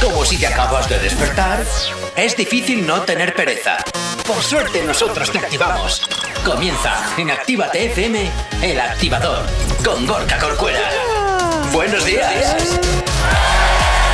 Como si te acabas de despertar, es difícil no tener pereza. Por suerte nosotros te activamos. Comienza en Actívate FM, el activador, con Gorka Corcuera. Buenos días.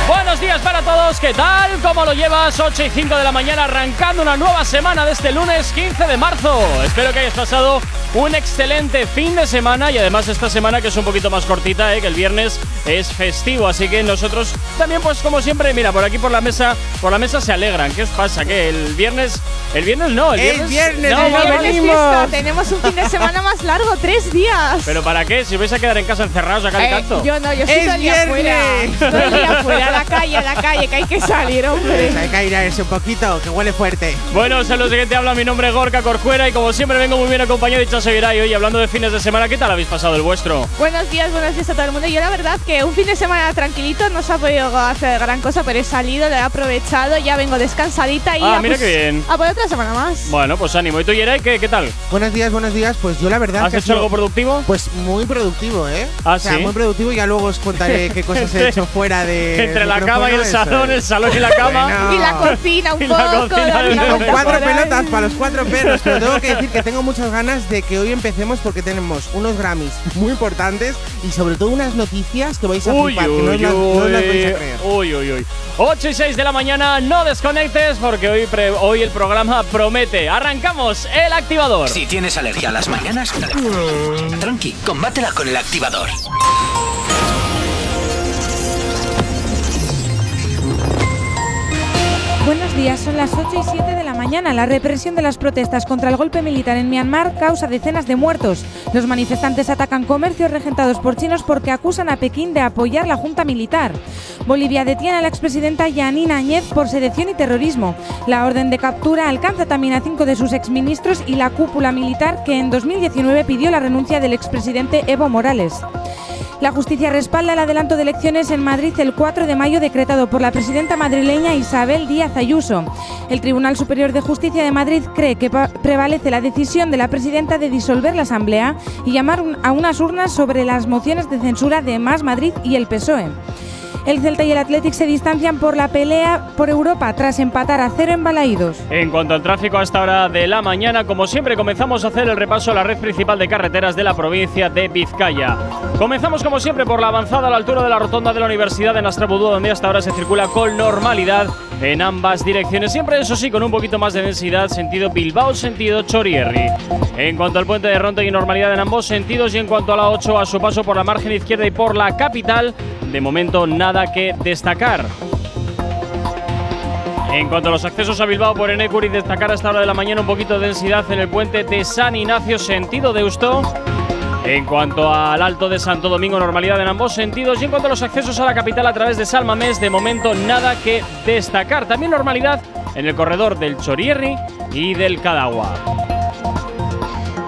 Buenos días para todos, ¿qué tal? ¿Cómo lo llevas? 8 y 5 de la mañana arrancando una nueva semana de este lunes 15 de marzo. Espero que hayas pasado un excelente fin de semana y además esta semana que es un poquito más cortita, ¿eh? que el viernes es festivo, así que nosotros también pues como siempre, mira, por aquí por la mesa, por la mesa se alegran. ¿Qué os pasa? ¿Que el viernes, el viernes no, el viernes, el viernes, no, el viernes fiesta. Tenemos un fin de semana más largo, tres días. ¿Pero para qué? Si vais a quedar en casa encerrados acá el Eh, canto. yo no, yo soy Es todo el día afuera. afuera, a la calle, a la calle, que hay que salir, hombre. Hay que airarse un poquito, que huele fuerte. Bueno, saludos de que te habla, mi nombre es Gorka Corcuera y como siempre vengo muy bien acompañado de Chaso Viray. Hoy hablando de fines de semana, ¿qué tal habéis pasado el vuestro? Buenos días, buenos días a todo el mundo. Yo la verdad que un fin de semana tranquilito no se ha podido hacer gran cosa, pero he salido, lo he aprovechado, ya vengo descansadita y Ah, a, mira pues, qué bien. a por otra semana más. Bueno, pues ánimo. ¿Y tú, Yeray, qué, qué tal? Buenos días, buenos días. Pues yo la verdad ¿Has que hecho algo productivo? Pues muy productivo, ¿eh? Ah, o sea, ¿sí? muy productivo. Ya luego os contaré qué cosas he hecho fuera de. Entre la cama y el salón, el salón y la cama. Y la cocina un poco, vuelta Cuatro pelotas para los cuatro perros, pero tengo que decir que tengo muchas ganas de que hoy empecemos porque tenemos unos Grammys muy importantes y sobre todo unas noticias que vais a Uy, flipar, que no, uy, las- no os las vais a creer. uy, uy, uy. 8 y 6 de la mañana, no desconectes porque hoy, pre- hoy el programa promete. Arrancamos el activador. Si tienes alergia a las mañanas, tranqui, combátela con el activador. Días, son las 8 y 7 de la mañana. La represión de las protestas contra el golpe militar en Myanmar causa decenas de muertos. Los manifestantes atacan comercios regentados por chinos porque acusan a Pekín de apoyar la junta militar. Bolivia detiene a la expresidenta Yanina Áñez por sedición y terrorismo. La orden de captura alcanza también a cinco de sus exministros y la cúpula militar que en 2019 pidió la renuncia del expresidente Evo Morales. La justicia respalda el adelanto de elecciones en Madrid el 4 de mayo decretado por la presidenta madrileña Isabel Díaz Ayuso. El Tribunal Superior de Justicia de Madrid cree que prevalece la decisión de la presidenta de disolver la Asamblea y llamar a unas urnas sobre las mociones de censura de Más Madrid y el PSOE. El Celta y el Athletic se distancian por la pelea por Europa tras empatar a cero en Balaídos. En cuanto al tráfico a esta hora de la mañana, como siempre comenzamos a hacer el repaso a la red principal de carreteras de la provincia de Vizcaya. Comenzamos como siempre por la avanzada a la altura de la rotonda de la Universidad de Nastrabudú, donde hasta ahora se circula con normalidad en ambas direcciones. Siempre eso sí, con un poquito más de densidad, sentido Bilbao, sentido Chorierri. En cuanto al puente de Ronda y normalidad en ambos sentidos y en cuanto a la 8 a su paso por la margen izquierda y por la capital, de momento nada que destacar. En cuanto a los accesos a Bilbao por Enecuri, destacar a esta hora de la mañana un poquito de densidad en el puente de San Ignacio, sentido Deusto. En cuanto al Alto de Santo Domingo, normalidad en ambos sentidos. Y en cuanto a los accesos a la capital a través de Salmamés, de momento nada que destacar. También normalidad en el corredor del Chorierri y del Cadagua.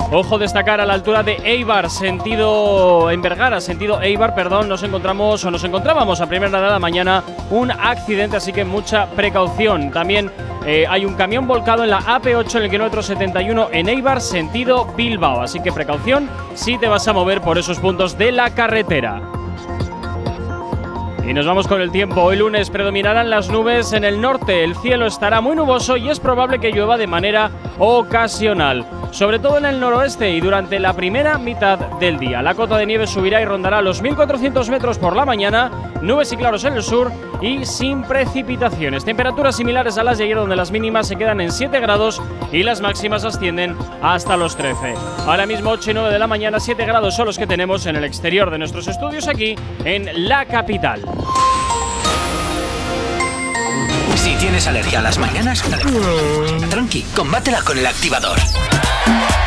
Ojo destacar a la altura de Eibar, sentido en Vergara, sentido Eibar, perdón, nos encontramos o nos encontrábamos a primera de la mañana un accidente, así que mucha precaución. También eh, hay un camión volcado en la AP8 en el kilómetro 71 en Eibar, sentido Bilbao, así que precaución si te vas a mover por esos puntos de la carretera. Y nos vamos con el tiempo. Hoy lunes predominarán las nubes en el norte. El cielo estará muy nuboso y es probable que llueva de manera ocasional. Sobre todo en el noroeste y durante la primera mitad del día. La cota de nieve subirá y rondará los 1400 metros por la mañana. Nubes y claros en el sur y sin precipitaciones. Temperaturas similares a las de ayer donde las mínimas se quedan en 7 grados y las máximas ascienden hasta los 13. Ahora mismo 8 y 9 de la mañana, 7 grados son los que tenemos en el exterior de nuestros estudios aquí en la capital. Si tienes alergia a las mañanas, tranqui, combátela con el activador.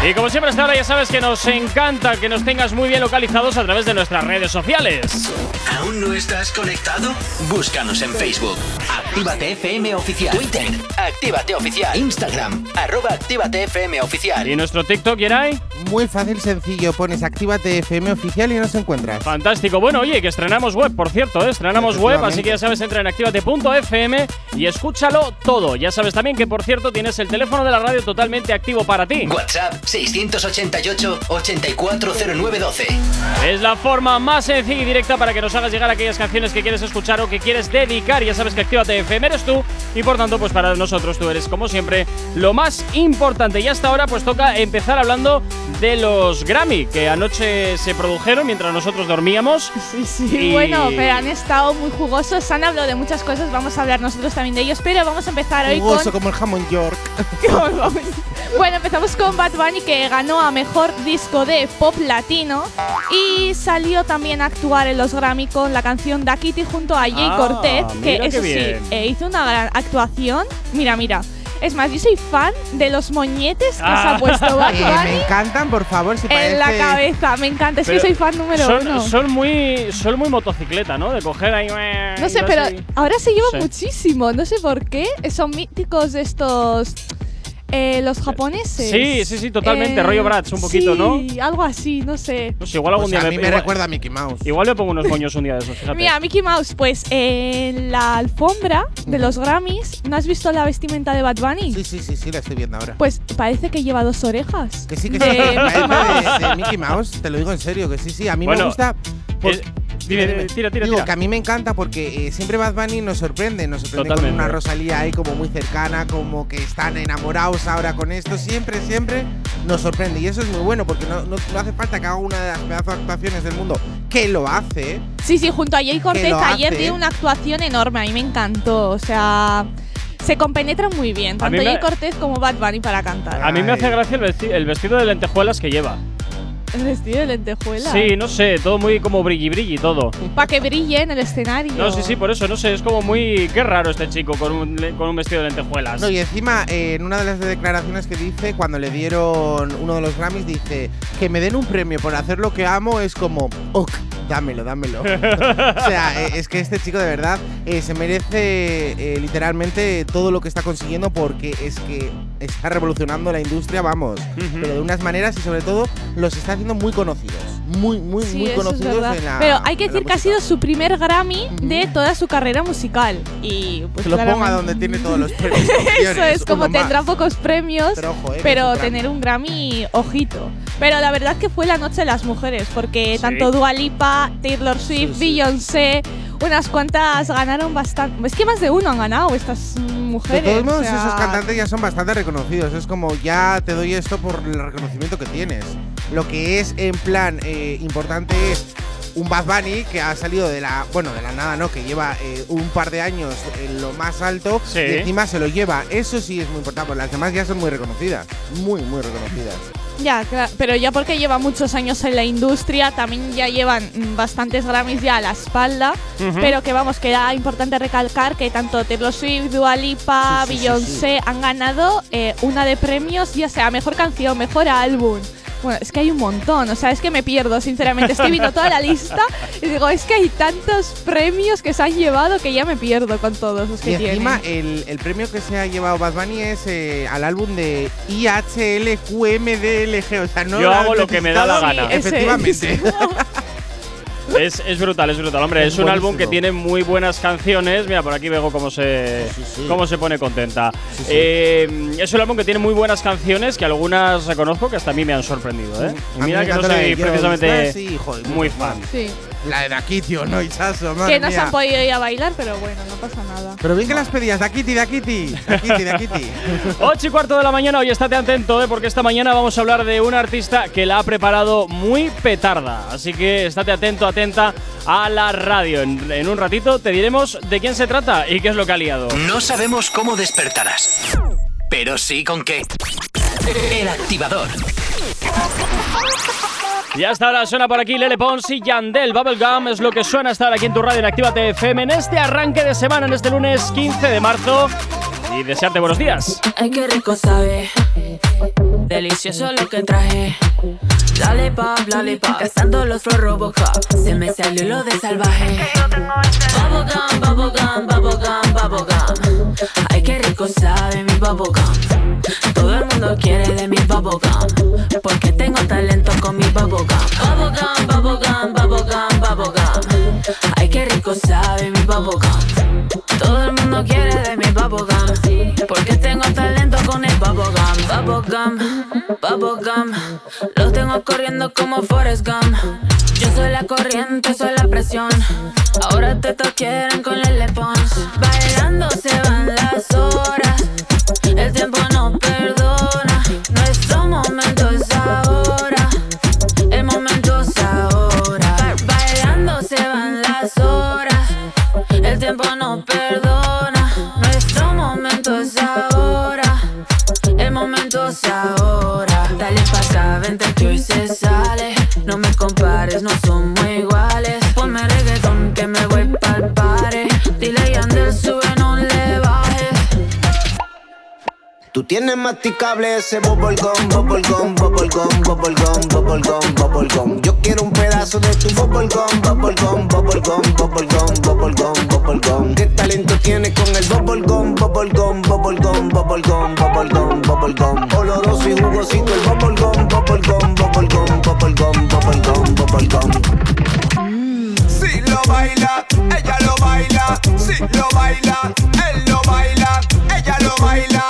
Y como siempre hasta ahora ya sabes que nos encanta que nos tengas muy bien localizados a través de nuestras redes sociales. ¿Aún no estás conectado? Búscanos en Facebook. Actívate FM Oficial. Twitter. Actívate Oficial. Instagram. Arroba Actívate FM Oficial. ¿Y nuestro TikTok, Yeray? Muy fácil, sencillo. Pones Actívate FM oficial y nos encuentras. Fantástico. Bueno, oye, que estrenamos web, por cierto, ¿eh? estrenamos web, así que ya sabes, entra en activate.fm y escúchalo todo. Ya sabes también que, por cierto, tienes el teléfono de la radio totalmente activo para ti. WhatsApp 688 840912. Es la forma más sencilla y directa para que nos hagas hagas llegar aquellas canciones que quieres escuchar o que quieres dedicar. Ya sabes que Actívate FM eres tú y por tanto, pues para nosotros tú eres, como siempre, lo más importante. Y hasta ahora, pues toca empezar hablando de los Grammy, que anoche se produjeron mientras nosotros dormíamos. Sí, sí, Y- bueno, pero han estado muy jugosos, han hablado de muchas cosas, vamos a hablar nosotros también de ellos, pero vamos a empezar hoy Jugoso con... como el jamón York. bueno, empezamos con Bad Bunny que ganó a Mejor Disco de Pop Latino y salió también a actuar en los Grammy con la canción Da Kitty junto a Jay Ah, Cortez, que eso sí, eh, hizo una gran actuación. Mira, mira. Es más, yo soy fan de los moñetes que se Ah. ha puesto Bad Eh, Bunny me encantan, por favor, si en la cabeza. Me encanta, es que soy fan número son, uno. son muy son muy motocicleta, ¿no? De coger ahí. No sé, pero así. ahora se lleva Sí. muchísimo. No sé por qué. Son míticos de estos. Eh, los japoneses. Sí, sí, sí, totalmente, Eh, rollo Bratz, un poquito, ¿no? Sí, algo así, no sé. No sé, igual algún Pues día a mí me igual, recuerda a Mickey Mouse. igual me pongo unos moños un día de esos, fíjate. Mira, Mickey Mouse, pues en la alfombra de los Grammys, ¿no has visto la vestimenta de Bad Bunny? Sí, sí, sí, sí, la estoy viendo ahora. Pues parece que lleva dos orejas. Que sí, que de sí. Mickey Parece Mouse. de, de Mickey Mouse, te lo digo en serio, que sí, sí. A mí Bueno, me gusta. por- Eh, dime, dime, tira, tira, Digo tira. que a mí me encanta porque eh, siempre Bad Bunny nos sorprende, nos sorprende Totalmente. con una Rosalía ahí como muy cercana, como que están enamorados ahora con esto, siempre, siempre nos sorprende y eso es muy bueno porque no, no- no hace falta que haga una de las pedazos de actuaciones del mundo, que lo hace, ¿eh? Sí, sí, junto a Jay Cortez ayer dio una actuación enorme, a mí me encantó, o sea, se compenetran muy bien, tanto Jay Cortez como Bad Bunny para cantar. A mí me hace gracia el, vesti- el vestido de lentejuelas que lleva. El vestido de lentejuela. Sí, no sé, todo muy como brilli brilli todo. Para que brille en el escenario. No, sí, sí, por eso, no sé, es como muy. Qué raro este chico con un, con un vestido de lentejuelas. No, y encima, eh, en una de las declaraciones que dice, cuando le dieron uno de los Grammys, dice que me den un premio por hacer lo que amo es como, ok, dámelo, dámelo. o sea, eh, es que este chico de verdad eh, se merece eh, literalmente todo lo que está consiguiendo porque es que está revolucionando la industria, vamos, Ujú. pero de unas maneras y sobre todo los está haciendo muy conocidos. Muy, muy, Sí, muy conocidos en la. Pero hay que decir que ha sido su primer Grammy de toda su carrera musical. Y pues Que lo ponga donde tiene todos los premios. Eso es, como uno más. tendrá pocos premios, Pero ojo, eh, pero un Grammy. tener un Grammy, ojito. Pero la verdad que fue la noche de las mujeres, porque Sí. tanto Dua Lipa, Taylor Swift, Sí. Beyoncé, unas cuantas ganaron bastante. Es que más de uno han ganado estas mm, De mujeres. todos modos, o sea, esos cantantes ya son bastante reconocidos. Es como, ya te doy esto por el reconocimiento que tienes. Lo que es, en plan, eh, importante es un Bad Bunny que ha salido de la, bueno, de la nada, ¿no? Que lleva eh, un par de años en lo más alto Sí. y encima se lo lleva. Eso sí es muy importante, porque las demás ya son muy reconocidas. Muy, muy reconocidas. Ya, claro, pero ya porque lleva muchos años en la industria, también ya llevan mm, bastantes Grammys ya a la espalda. Ujú. Pero que vamos, que era importante recalcar que tanto Taylor Swift, Dua Lipa, Sí, sí, sí, Beyoncé han ganado eh, una de premios, ya sea mejor canción, mejor álbum. Bueno, es que hay un montón, o sea, es que me pierdo, sinceramente. Estoy viendo toda la lista y digo, es que hay tantos premios que se han llevado que ya me pierdo con todos los que Y encima, tienen. el, el premio que se ha llevado Bad Bunny es eh, al álbum de IHLQMDLG. O sea, no Yo lo hago lo que me da la gana. Efectivamente. es. Es, brutal, es brutal. Hombre, es, Es un álbum que tiene muy buenas canciones. Mira, por aquí veo cómo se, Sí, sí. cómo se pone contenta. Sí, sí. Eh, es un álbum que tiene muy buenas canciones que algunas reconozco que hasta a mí me han sorprendido. ¿eh? Y mí mira que no soy precisamente joder, muy fan. Sí, La de Dakitio, ¿no? Ichazo, madre que no se mía. han podido ir a bailar, pero bueno, no pasa nada. Pero bien que las pedías, Dakiti, Dakiti. Dakiti, Dakiti. 8 y cuarto de la mañana, hoy estate atento, ¿eh? porque esta mañana vamos a hablar de un artista que la ha preparado muy petarda. Así que estate atento, atenta a la radio. En, en un ratito te diremos de quién se trata y qué es lo que ha liado. No sabemos cómo despertarás, pero sí con qué. El activador. Y hasta ahora suena por aquí Lele Pons y Yandel Bubblegum. Es lo que suena estar aquí en tu radio en Actívate FM en este arranque de semana, en este lunes 15 de marzo. Y desearte buenos días. Ay, qué rico sabe. Delicioso lo que traje. Lollipop, lollipop. Cazando los Robocop. Se me salió lo de salvaje. Bubblegum, bubblegum, bubblegum, bubblegum. Ay, qué rico sabe mi bubblegum. Todo el mundo quiere de mi bubblegum. Porque tengo talento con mi bubblegum. Bubblegum, bubblegum, bubblegum, qué rico sabe mi bubblegum. Todo el mundo quiere de mi bubblegum. Porque tengo talento con el bubblegum. Bubblegum, bubblegum. Los tengo corriendo como Forrest Gump. Yo soy la corriente, soy la presión. Ahora te quieren con el Lepons. Bailando se van las horas. El tiempo no Tú tienes masticable ese bubble gum, bubble gum, bubble gum, bubble gum, bubble gum, bubble gum. Yo quiero un pedazo de tu bubble gum, bubble gum, bubble gum, bubble gum, bubble gum, bubble gum. ¿Qué talento tienes con el bubble gum, bubble gum, bubble gum, bubble gum, bubble gum, bubble gum? Oloroso y jugosito el bubble gum, bubble gum, bubble gum, bubble gum, bubble gum, bubble gum. Si lo baila, ella lo baila. Si lo baila, él lo baila. Ella lo baila.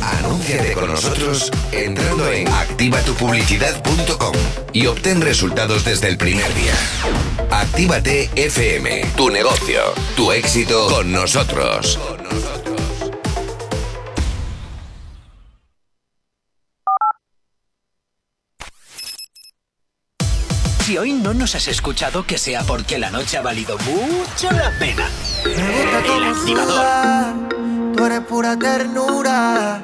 Anúnciate con nosotros entrando en activatupublicidad.com y obtén resultados desde el primer día. Actívate FM. Tu negocio, tu éxito con nosotros. Si hoy no nos has escuchado, que sea porque la noche ha valido mucho la pena. El activador. Tú eres pura ternura.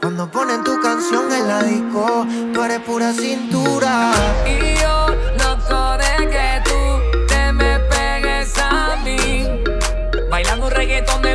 Cuando ponen tu canción en la disco, tú eres pura cintura. Y yo loco de que tú te me pegues a mí. Bailando un reggaetón de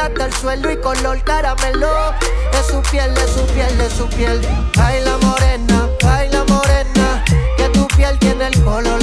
hasta el suelo y color caramelo. Es su piel, es su piel, es su piel. Baila morena, baila morena, que tu piel tiene el color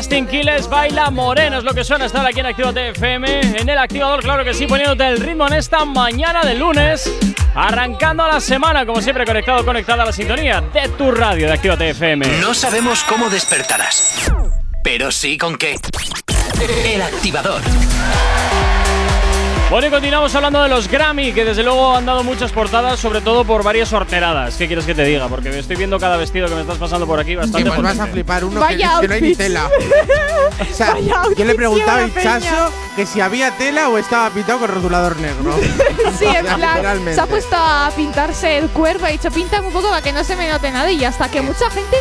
Justin Quiles, baila moreno, es lo que suena estar aquí en Actívate FM. En el activador, claro que sí, poniéndote el ritmo en esta mañana de lunes. Arrancando la semana, como siempre, conectado, conectada a la sintonía de tu radio de Actívate FM. No sabemos cómo despertarás, pero sí con qué. El activador. Bueno, y continuamos hablando de los Grammy, que desde luego han dado muchas portadas, sobre todo por varias horteradas. ¿Qué quieres que te diga? Porque estoy viendo cada vestido que me estás pasando por aquí Sí, bastante pues vas a flipar uno que, Vaya que no hay ni tela. O sea, Vaya yo le preguntaba a. Chaso que si había tela o estaba pintado con rotulador negro. Sí, en plan, se ha puesto a pintarse el cuerpo, ha dicho, pinta un poco para que no se me note nada y hasta que mucha gente...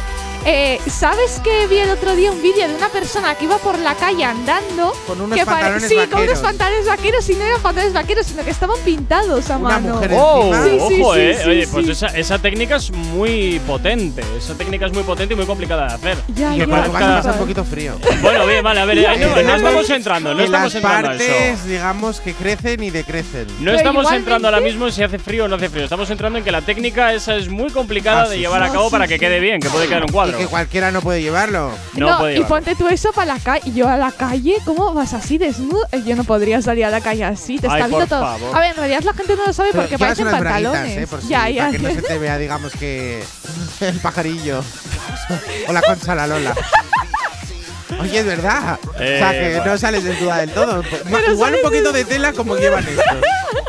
eh, ¿Sabes que vi el otro día un vídeo de una persona que iba por la calle andando? Con unos que pantalones Sí, con unos vaqueros. pantalones vaqueros y no eran pantalones vaqueros, sino que estaban pintados a Una mano. mujer Oh, encima. Sí, sí, ojo, sí, eh. sí, Oye, sí. pues esa, esa técnica es muy potente. Esa técnica es muy potente y muy complicada de hacer. Ya, Y ya. Portugal un poquito frío. Bueno, bien, vale, a ver, ahí no, no estamos entrando, no En estamos las entrando a eso. partes, digamos, que crecen y decrecen. No Pero estamos entrando ahora mismo en si hace frío o no hace frío. Estamos entrando en que la técnica esa es muy complicada Ah, de sí, llevar a cabo para sí, que quede bien, que puede quedar un cuadro. Que cualquiera no puede llevarlo. No, puede y llevarlo. ponte tú eso para la calle. Yo a la calle, ¿cómo vas así desnudo? Eh, Yo no podría salir a la calle así. Te Ay, está viendo por todo. favor. A ver, en realidad la gente no lo sabe Pero porque llevas parecen unas braguitas, pantalones. eh, por si- ya, ya. Para que no se te vea, digamos, que el pajarillo. o la concha la Lola. Oye, es verdad. o sea, Eh, que bueno. no sales desnuda del todo. Pero Igual un poquito de tela como llevan esto.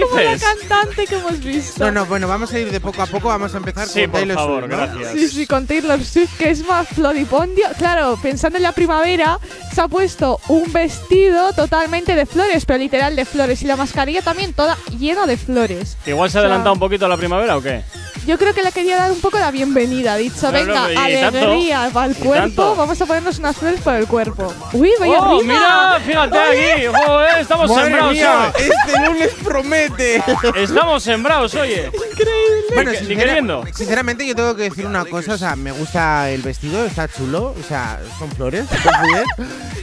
Como la cantante que hemos visto. No, no, bueno, vamos a ir de poco a poco. Vamos a empezar Sí, con por Taylor favor, Swift, ¿no? gracias. Sí, sí, con Taylor Swift, que es más floripondio. Claro, pensando en la primavera, se ha puesto un vestido totalmente de flores, pero literal de flores. Y la mascarilla también toda llena de flores. Igual se ha O sea, adelantado un poquito a la primavera o qué? Yo creo que le quería dar un poco la bienvenida. Ha dicho, No, no, venga, tanto, alegría para el cuerpo. Vamos a ponernos unas flores por el cuerpo. Uy, vaya ¡Oh, rima. mira! Fíjate Oye. aquí. Joder, estamos Madre sembrados mía, este lunes promete. Estamos sembrados, oye. Bueno, Ni- sincera- queriendo. sinceramente yo tengo que decir una cosa, o sea, me gusta el vestido, está chulo, o sea, son flores, está muy bien.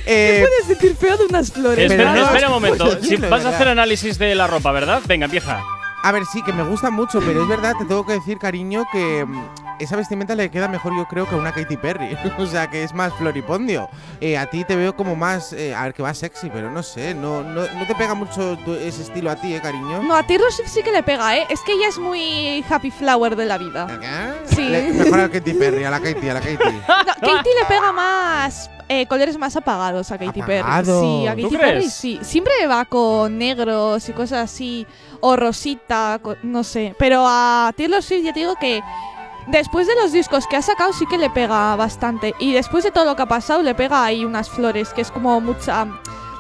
¿Qué Eh, puedes decir feo de unas flores? Espera, no, espera un momento. Si decirlo, vas a hacer análisis de la ropa, ¿verdad? Venga, empieza. A ver, sí, que me gusta mucho, pero es verdad, te tengo que decir, cariño, que mm, esa vestimenta le queda mejor yo creo que a una Katy Perry. o sea, que es más floripondio. Eh, a ti te veo como más, eh, a ver, que va sexy, pero no sé, no, no, no te pega mucho tu- ese estilo a ti, ¿eh, cariño? No, a Taylor Swift sí que le pega, ¿eh? Es que ella es muy happy flower de la vida. Sí. Le- mejor a Katy Perry, a la Katy, a la Katy. No, Katy le pega más eh, colores más apagados a Katy Perry. ¿Apagado? Sí, a ¿Tú Katy crees? Perry sí. Siempre va con negros y cosas así, o rosita, no sé. Pero a Taylor Swift ya te digo que después de los discos que ha sacado sí que le pega bastante. Y después de todo lo que ha pasado le pega ahí unas flores, que es como mucha...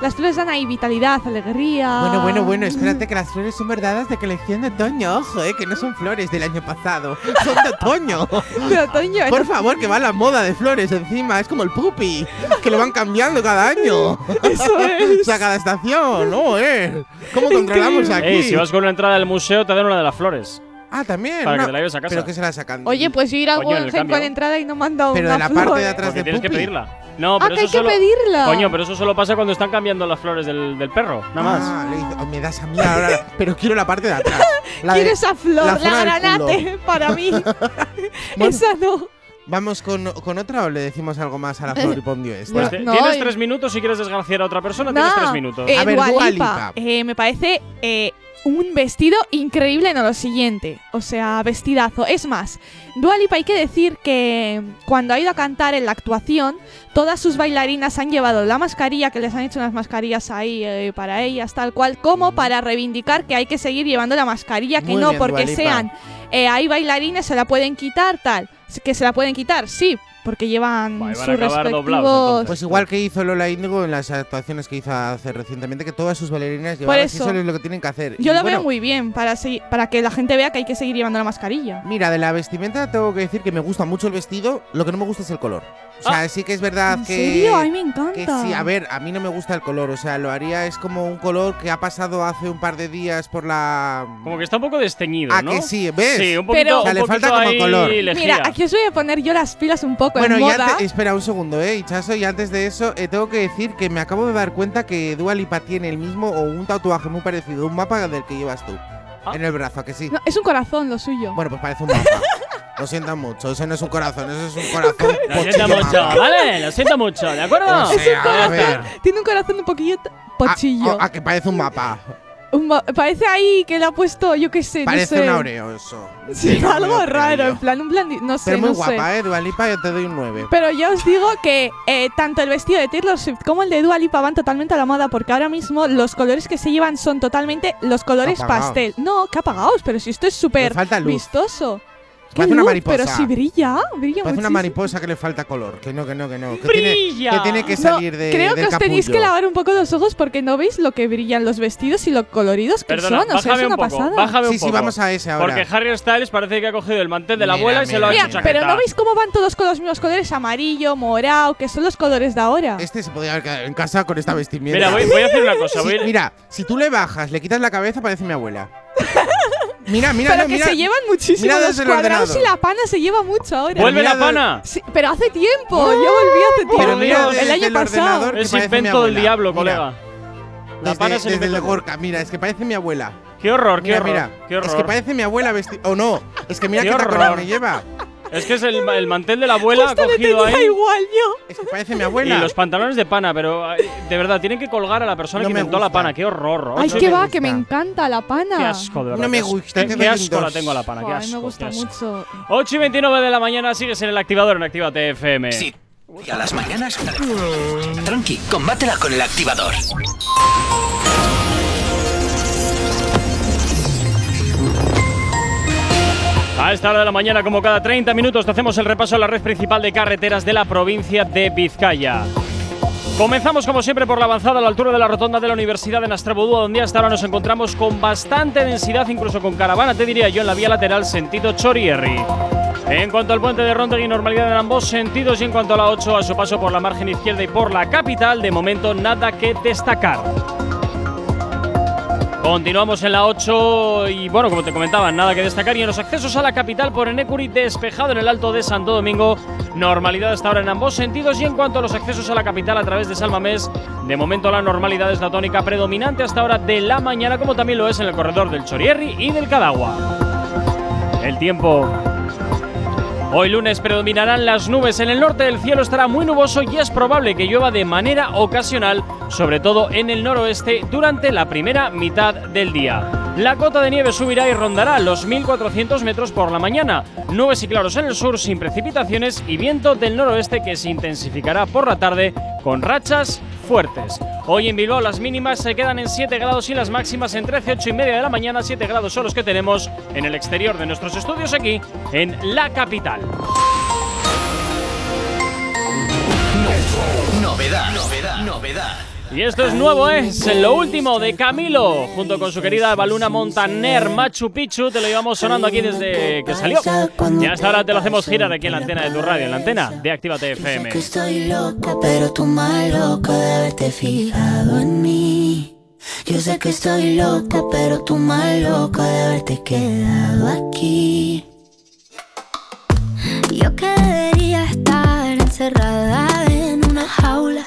Las flores dan ahí vitalidad, alegría. Bueno, bueno, bueno, espérate que las flores son verdadas de colección de otoño, ojo, eh, que no son flores del año pasado, son de otoño. De otoño, ¿eh? Por favor, que va la moda de flores encima, es como el puppy, que lo van cambiando cada año. Eso es. o sea, cada estación, ¿no? ¿Eh? ¿Cómo controlamos aquí? Ey, si vas con una entrada al museo, te dan una de las flores. Ah, también. Para una- que te la lleves a casa. Pero que se la sacan. Oye, pues yo ir al Coño, en el Guggenheim cambio. con entrada y no han dado Pero una de la parte de atrás Porque de tienes que pedirla. No, Ah, pero que eso hay que solo. pedirla. Coño, pero eso solo pasa cuando están cambiando las flores del, del perro. Nada más. Ah, le dice, "Oh, me das a mí ahora, pero quiero la parte de atrás. La de- Quiero esa flor, la la, granate, para mí. Bueno. Esa no. Vamos con, con otra o le decimos algo más a la floripondio esta. Pues te- No, tienes tres minutos si quieres desgraciar a otra persona. Tienes tres minutos. eh, A ver, Dua Lipa, Lipa. eh, me parece eh, un vestido increíble, no lo siguiente. O sea, vestidazo. Es más, Dua Lipa hay que decir que cuando ha ido a cantar en la actuación, todas sus bailarinas han llevado la mascarilla, que les han hecho unas mascarillas ahí eh, para ellas, tal cual, como para reivindicar que hay que seguir llevando la mascarilla, que Muy no bien, porque sean eh, hay bailarines, se la pueden quitar, tal. Que se la pueden quitar, sí, porque llevan sus doblados. Pues igual que hizo Lola Índigo en las actuaciones que hizo hace recientemente, que todas sus bailarinas Por llevaban así, eso. eso es lo que tienen que hacer. Yo Y lo bueno, veo muy bien para, para que la gente vea que hay que seguir llevando la mascarilla. Mira, de la vestimenta tengo que decir que me gusta mucho el vestido, lo que no me gusta es el color. O sea, sí que es verdad ¿En que. serio? A mí me encanta. Que sí, a ver, a mí no me gusta el color, o sea, lo haría es como un color que ha pasado hace un par de días por la. Como que está un poco desteñido, Ah, ¿no? que sí, ¿ves? Sí, un poquito, Pero- O sea, un le poquito falta como color. lejía. Mira, aquí os voy a poner yo las pilas un poco Bueno, en y moda. antes, espera un segundo, eh, Hichazo, y antes de eso, eh, tengo que decir que me acabo de dar cuenta que Dua Lipa tiene el mismo o un tatuaje muy parecido, un mapa del que llevas tú. Ah. En el brazo, ¿a que sí? No, es un corazón lo suyo. Bueno, pues parece un mapa. Lo siento mucho, eso no es un corazón, eso es un corazón. Lo siento mucho. ¿vale? Lo siento mucho, ¿de acuerdo? O sea, a ver. Tiene un corazón un poquillo pochillo. Ah, ah, que parece un mapa. Un ma- parece ahí que le ha puesto, yo qué sé, Parece no sé. un Oreo eso. Sí, algo raro, yo. en plan, un plan, no sé, Pero muy no sé. guapa, eh, Dua Lipa, yo te doy un 9. Pero ya os digo que eh, tanto el vestido de Taylor Swift como el de Dua Lipa van totalmente a la moda porque ahora mismo los colores que se llevan son totalmente los colores Apagaos. pastel. No, que apagaos, pero si esto es súper vistoso. ¿Qué Parece una mariposa. Pero si brilla, brilla Parece una mariposa que le falta color. Que no, que no, que no. Que ¡Brilla! Tiene, que tiene que No, salir de. creo que os tenéis que lavar un poco los ojos porque no veis lo que brillan los vestidos y lo coloridos que Perdona, son. O sea, bájame es una un poco, pasada. bájame un Sí, sí, poco. vamos a ese ahora. Porque Harry Styles parece que ha cogido el mantel de la Mira, abuela y se lo ha mira. hecho chaqueta. pero no veis cómo van todos con los mismos colores, amarillo, morado, que son los colores de ahora. Este se podría haber quedado en casa con esta vestimenta. Mira, voy, voy a hacer una cosa. Sí, voy- mira, si tú le bajas, le quitas la cabeza, parece mi abuela. mira, mira, pero no, que mira. se llevan muchísimo mira los desde el cuadrados y la pana se lleva mucho ahora. ¡Vuelve mira la pana! Sí, pero hace tiempo, yo volví hace tiempo. Pero mira desde el año pasado. Es invento del diablo, Mira, colega. La Desde, pana es el desde el Gorka, mira, es que parece mi abuela. ¡Qué horror, qué Mira, horror! mira. ¡Qué horror! Es que parece mi abuela vestida. O no, es que mira Qué qué tacones horror. me lleva. Es que es el, el mantel de la abuela Justo le cogido tenía ahí. igual yo. Es que parece mi Y abuela. los pantalones de pana, pero ay, de verdad, tienen que colgar a la persona No que inventó la pana. ¡Qué horror! Ay, no que va, gusta. que me encanta la pana. ¡Qué asco, de verdad! No me gusta, Qué, qué asco la tengo a la pana, qué asco. me gusta asco. mucho. 8 y 29 de la mañana sigues en el activador en Actívate FM. Sí. Y a las mañanas, tranqui, combátela con el activador. A esta hora de la mañana, como cada 30 minutos, hacemos el repaso a la red principal de carreteras de la provincia de Vizcaya. Comenzamos como siempre por la avanzada a la altura de la rotonda de la Universidad de Nastrabudú, donde hasta ahora nos encontramos con bastante densidad, incluso con caravana, te diría yo, en la vía lateral sentido Chorierri. En cuanto al puente de Ronda y normalidad en ambos sentidos y en cuanto a la 8 a su paso por la margen izquierda y por la capital, de momento nada que destacar. Continuamos en la 8 y bueno, como te comentaba, nada que destacar. Y en los accesos a la capital por Enecuri, despejado en el Alto de Santo Domingo. Normalidad hasta ahora en ambos sentidos. Y en cuanto a los accesos a la capital a través de Salmamés, de momento la normalidad es la tónica predominante hasta ahora de la mañana, como también lo es en el corredor del Chorierri y del Cadagua. El tiempo Hoy lunes predominarán las nubes. En el norte del cielo estará muy nuboso y es probable que llueva de manera ocasional, sobre todo en el noroeste, durante la primera mitad del día. La cota de nieve subirá y rondará los 1400 metros por la mañana. Nubes y claros en el sur sin precipitaciones y viento del noroeste que se intensificará por la tarde con rachas fuertes. Hoy en Bilbao las mínimas se quedan en 7 grados y las máximas en 13, 8 y media de la mañana. 7 grados son los que tenemos en el exterior de nuestros estudios aquí en la capital. Novedad, novedad, novedad. Y esto es nuevo, ¿eh? es lo último de Camilo, junto con su querida Baluna Montaner Machu Picchu. Te lo llevamos sonando aquí desde que salió. Y hasta ahora te lo hacemos girar aquí en la antena de tu radio, en la antena de Actívate FM. que estoy loca, pero tú más loca de haberte fijado en mí. Yo sé que estoy loca, pero tú más loca de haberte quedado aquí. Yo que debería estar encerrada en una jaula.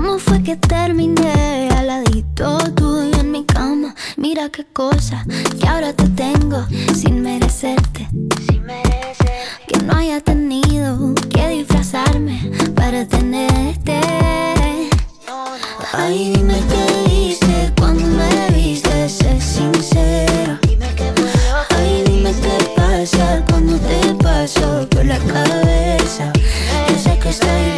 ¿Cómo fue que terminé al ladito tuyo en mi cama? Mira qué cosa que ahora te tengo sin merecerte. Que no haya tenido que disfrazarme para tenerte. Ay, dime qué viste cuando me viste, sé sincero. Ay, dime qué pasa cuando te paso por la cabeza. Yo sé que estoy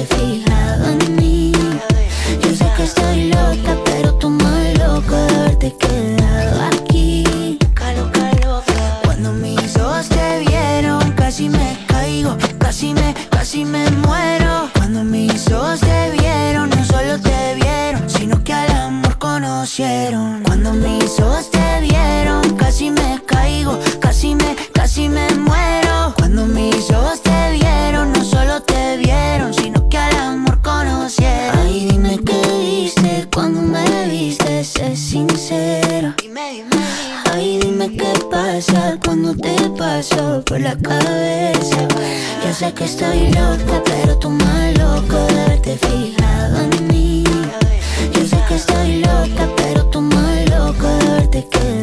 haberte sé que estoy loca, pero tú más loco de haberte fijado en mí. Yo sé que estoy loca, pero tú más loco de haberte quedado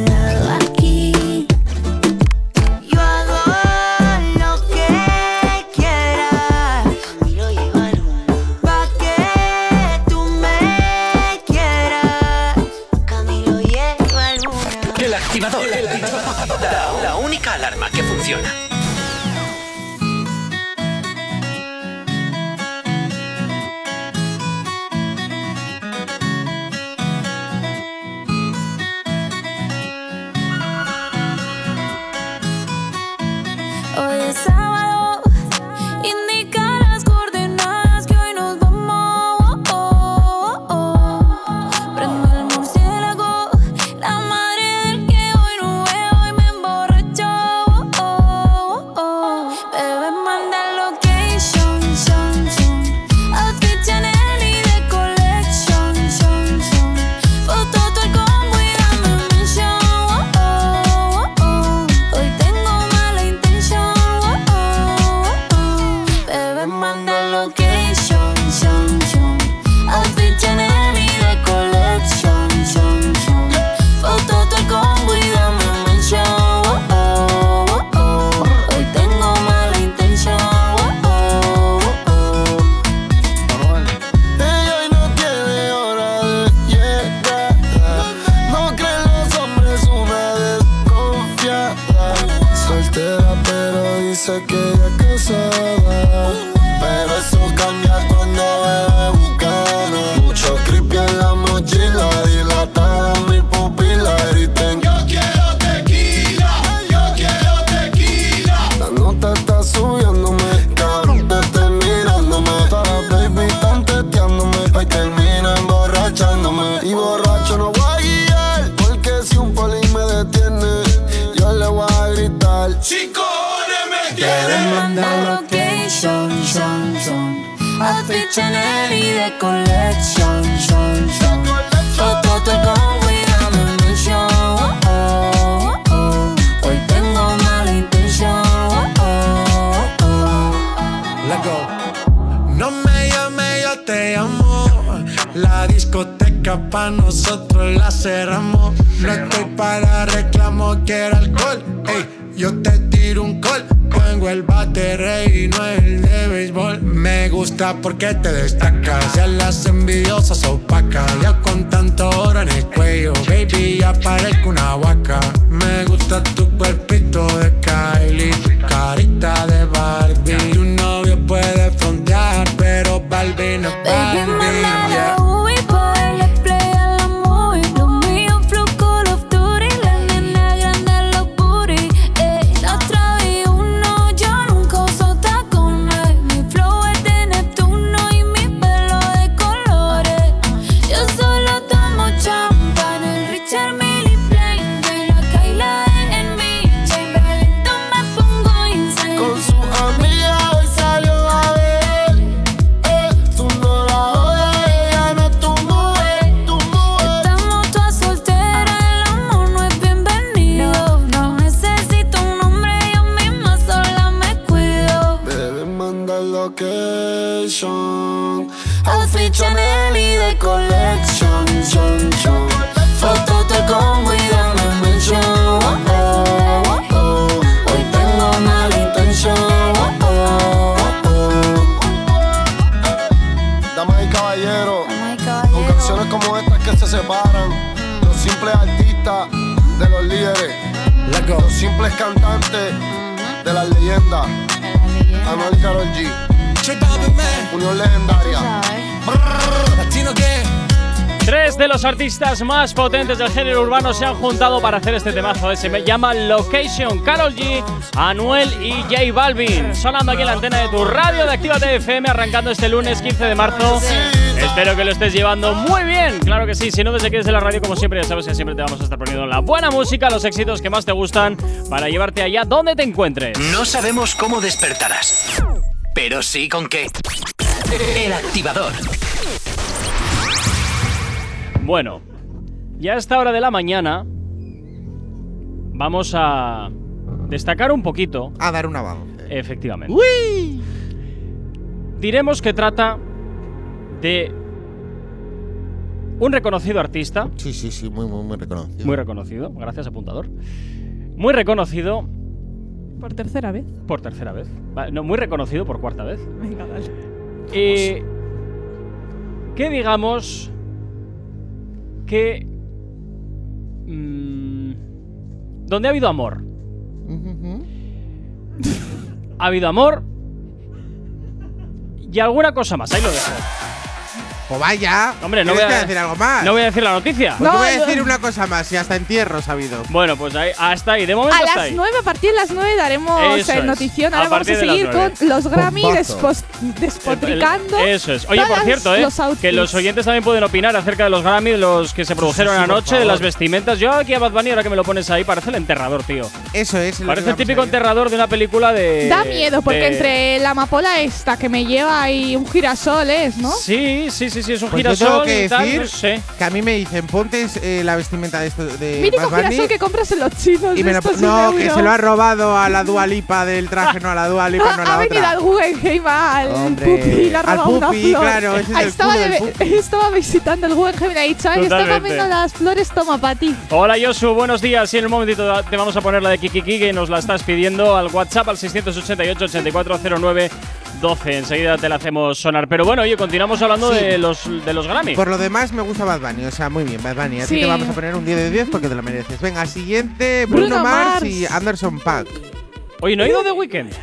se separan, los simples artistas de los líderes, los simples cantantes de las leyendas, Anuel y Karol G, Unión Legendaria. Latino Tres de los artistas más potentes del género urbano se han juntado para hacer este temazo. Se me llama Location. Carol G, Anuel y J Balvin. Sonando aquí en la antena de tu radio de Actívate FM, arrancando este lunes 15 de marzo. Espero que lo estés llevando muy bien. Claro que sí. Si no, desde aquí desde la radio, como siempre, ya sabes que siempre te vamos a estar poniendo la buena música, los éxitos que más te gustan, para llevarte allá donde te encuentres. No sabemos cómo despertarás, pero sí con qué. El activador. Bueno, ya a esta hora de la mañana vamos a destacar un poquito. A dar un avance. Efectivamente. Diremos que trata de un reconocido artista. Sí, sí, sí, muy, muy, muy reconocido. Muy reconocido, gracias apuntador. Muy reconocido Por tercera vez. por tercera vez. No, muy reconocido por cuarta vez. Venga, dale. Y que digamos que mm, donde ha habido amor, ha habido amor y alguna cosa más. Ahí lo dejo. Pues vaya. Hombre, no voy ¿Tienes a decir algo más. No voy a decir la noticia. Pues yo voy a decir una cosa más, y hasta entierros ha habido. Bueno, pues ahí, hasta ahí. De momento A hasta las ahí. 9, a partir de las 9 daremos Eso es. notición. A Ahora vamos a partir de las seguir nueve. con los Grammy despotricando. Eso es. Oye, por cierto, ¿eh? los que los oyentes también pueden opinar acerca de los Grammy, de los que se produjeron sí, anoche, de las vestimentas. Yo aquí a Bad Bunny, ahora que me lo pones ahí, parece el enterrador, tío. Eso es. Parece el típico vamos a enterrador de una película de. Da miedo, porque de- entre la amapola esta que me lleva ahí un girasol es, ¿no? Sí, sí, sí, sí, sí, es un pues girasol. Yo tengo que tal, no sé. que a mí me dicen, ponte eh, la vestimenta de esto. De Mítico Bad girasol que compras en los chinos. Y me lo, no, que se lo ha robado a la Dualipa del traje, no a la Dualipa, no a la ha otra. Ha venido al Guggenheim, al Hombre, Pupi, ha robado una claro. Ah, estaba, estaba visitando el Guggenheim y le ha dicho, ay, está comiendo las flores, toma para ti. Hola, Josu, buenos días. Y en un momentito te vamos a poner la de Kikiki, que nos la estás pidiendo al WhatsApp al 688 8409 12. Enseguida te la hacemos sonar. Pero bueno, oye, continuamos hablando de, los, de los Grammy. Por lo demás, me gusta Bad Bunny. O sea, muy bien, Bad Bunny. Así que vamos a poner un 10 de 10 porque te lo mereces. Venga, siguiente: Bruno, Mars, y Anderson Pack. Oye, ¿no ha ido eh. de weekend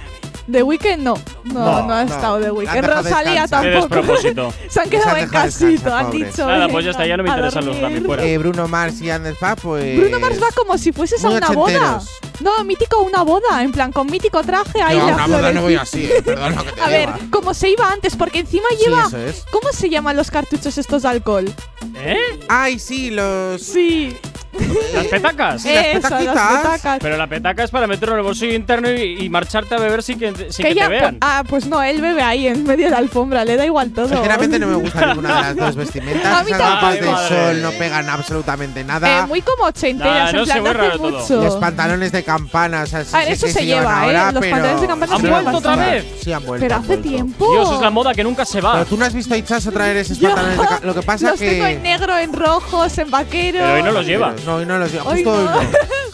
The Weeknd no. No, no, ha estado The Weeknd. Rosalía tampoco. Se han quedado en casito, han dicho. Nada, eh, pues ya está, ya no me interesan los Grammy fuera. Bruno Mars y Anders pues. Bruno Mars va como si fueses a una boda. No, mítico una boda, en plan con mítico traje ahí la una boda no voy así, eh, perdón, que te A ver, como se iba antes porque encima lleva ¿Cómo se llaman los cartuchos estos de alcohol? ¿Eh? Ay, sí, los Sí. ¿Las petacas? Eh, eso, las. Pero la petaca es para meterlo en el bolsillo interno y, marcharte a beber sin que, sin que, te vean. Ah, pues no, él bebe ahí en medio de la alfombra, le da igual todo. Sinceramente no me gusta ninguna de las dos vestimentas. a mí Esas gafas de sol no pegan absolutamente nada. Eh, muy como ochenteras, nah, en mucho. Los pantalones de campana, o eso se, lleva, ¿eh? Los pantalones de campana ¿Han vuelto otra vez? Sí, han vuelto. Pero hace tiempo. Dios, es la moda que nunca se va. Pero tú no has visto a Itzaso traer esos pantalones de campana. Lo que pasa los que… Los tengo en negro, en rojos, en vaqueros. Pero hoy no los lleva. Pues no, hoy no los días. Justo hoy no. no.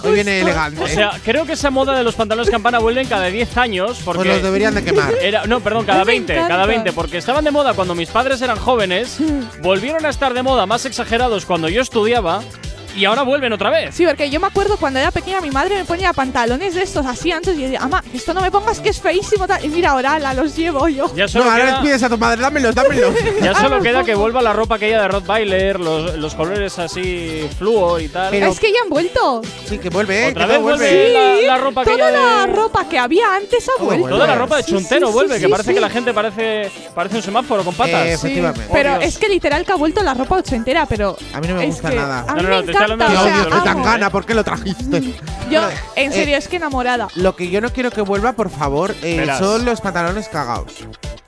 Hoy viene elegante. O sea, creo que esa moda de los pantalones campana vuelven cada 10 años. Porque Pues los deberían de quemar. Era, no, perdón, cada 20, cada 20, porque estaban de moda cuando mis padres eran jóvenes, volvieron a estar de moda más exagerados cuando yo estudiaba y ahora vuelven otra vez. Sí, porque yo me acuerdo cuando era pequeña mi madre me ponía pantalones de estos así antes y yo decía, mamá, esto no me pongas que es feísimo tal. Y mira, ahora la los llevo yo. Ya solo no, ahora les pides a tu madre, dámelos, dámelos. ya solo queda que vuelva la ropa aquella de Rottweiler, los, los colores así fluo y tal. Pero es que ya han vuelto. Sí, que vuelve, eh, ¿Otra que vez vuelve. La, ropa Toda la ropa que había antes ha vuelto. Toda la ropa de sí, chuntero vuelve, que parece que la gente parece, parece un semáforo con patas. Eh, efectivamente. Pero es que literal que ha vuelto la ropa ochentera, pero. A mí no me gusta nada. A mí no, no, me encanta. Qué odio este tangana, ¿por qué lo trajiste? Mm, yo, en eh, serio, eh, es que enamorada. Lo que yo no quiero que vuelva, por favor, eh, son los pantalones cagados.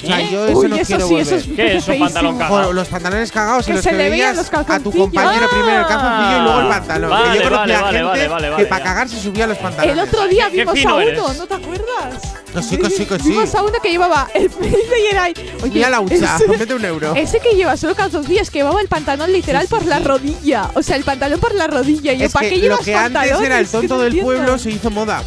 O sea, ¿Eh? yo eso Uy, no eso quiero sí, eso es ¿Qué es un pantalón cagado? Los pantalones cagados Que y los se que le veían los a tu calzoncillos. compañero primero el calzoncillo y luego el ah, pantalón. Que yo conocía vale, vale, gente vale, vale, que para cagar se subía los pantalones. El otro día vimos a uno, eres. ¿no te acuerdas? Sí, sí, sí. Vimos a una que llevaba el Oye, Mira la ucha, ese, un euro. Ese que lleva solo calzoncillos, que llevaba el pantalón literal por la rodilla. O sea, el pantalón por la rodilla. Y ¿para qué llevas Lo que antes era el tonto del pueblo se hizo moda.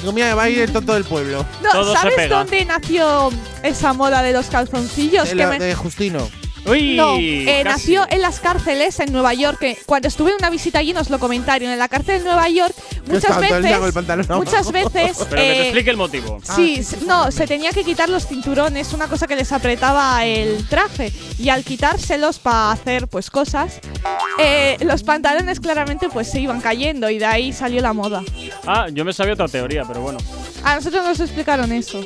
Digo, mira, va a ir el tonto del pueblo. No, ¿sabes dónde nació esa moda de los calzoncillos? De, la, me... de Justino. Uy, no, eh, nació en las cárceles en Nueva York. Que cuando estuve en una visita allí nos lo comentaron. En la cárcel de Nueva York muchas veces, muchas veces. Pero eh, que te eh, explique el motivo. Sí, ah. no, se tenía que quitar los cinturones, una cosa que les apretaba el traje y al quitárselos para hacer pues cosas, eh, los pantalones claramente pues se iban cayendo y de ahí salió la moda. Ah, yo me sabía otra teoría, pero bueno. A nosotros nos explicaron eso.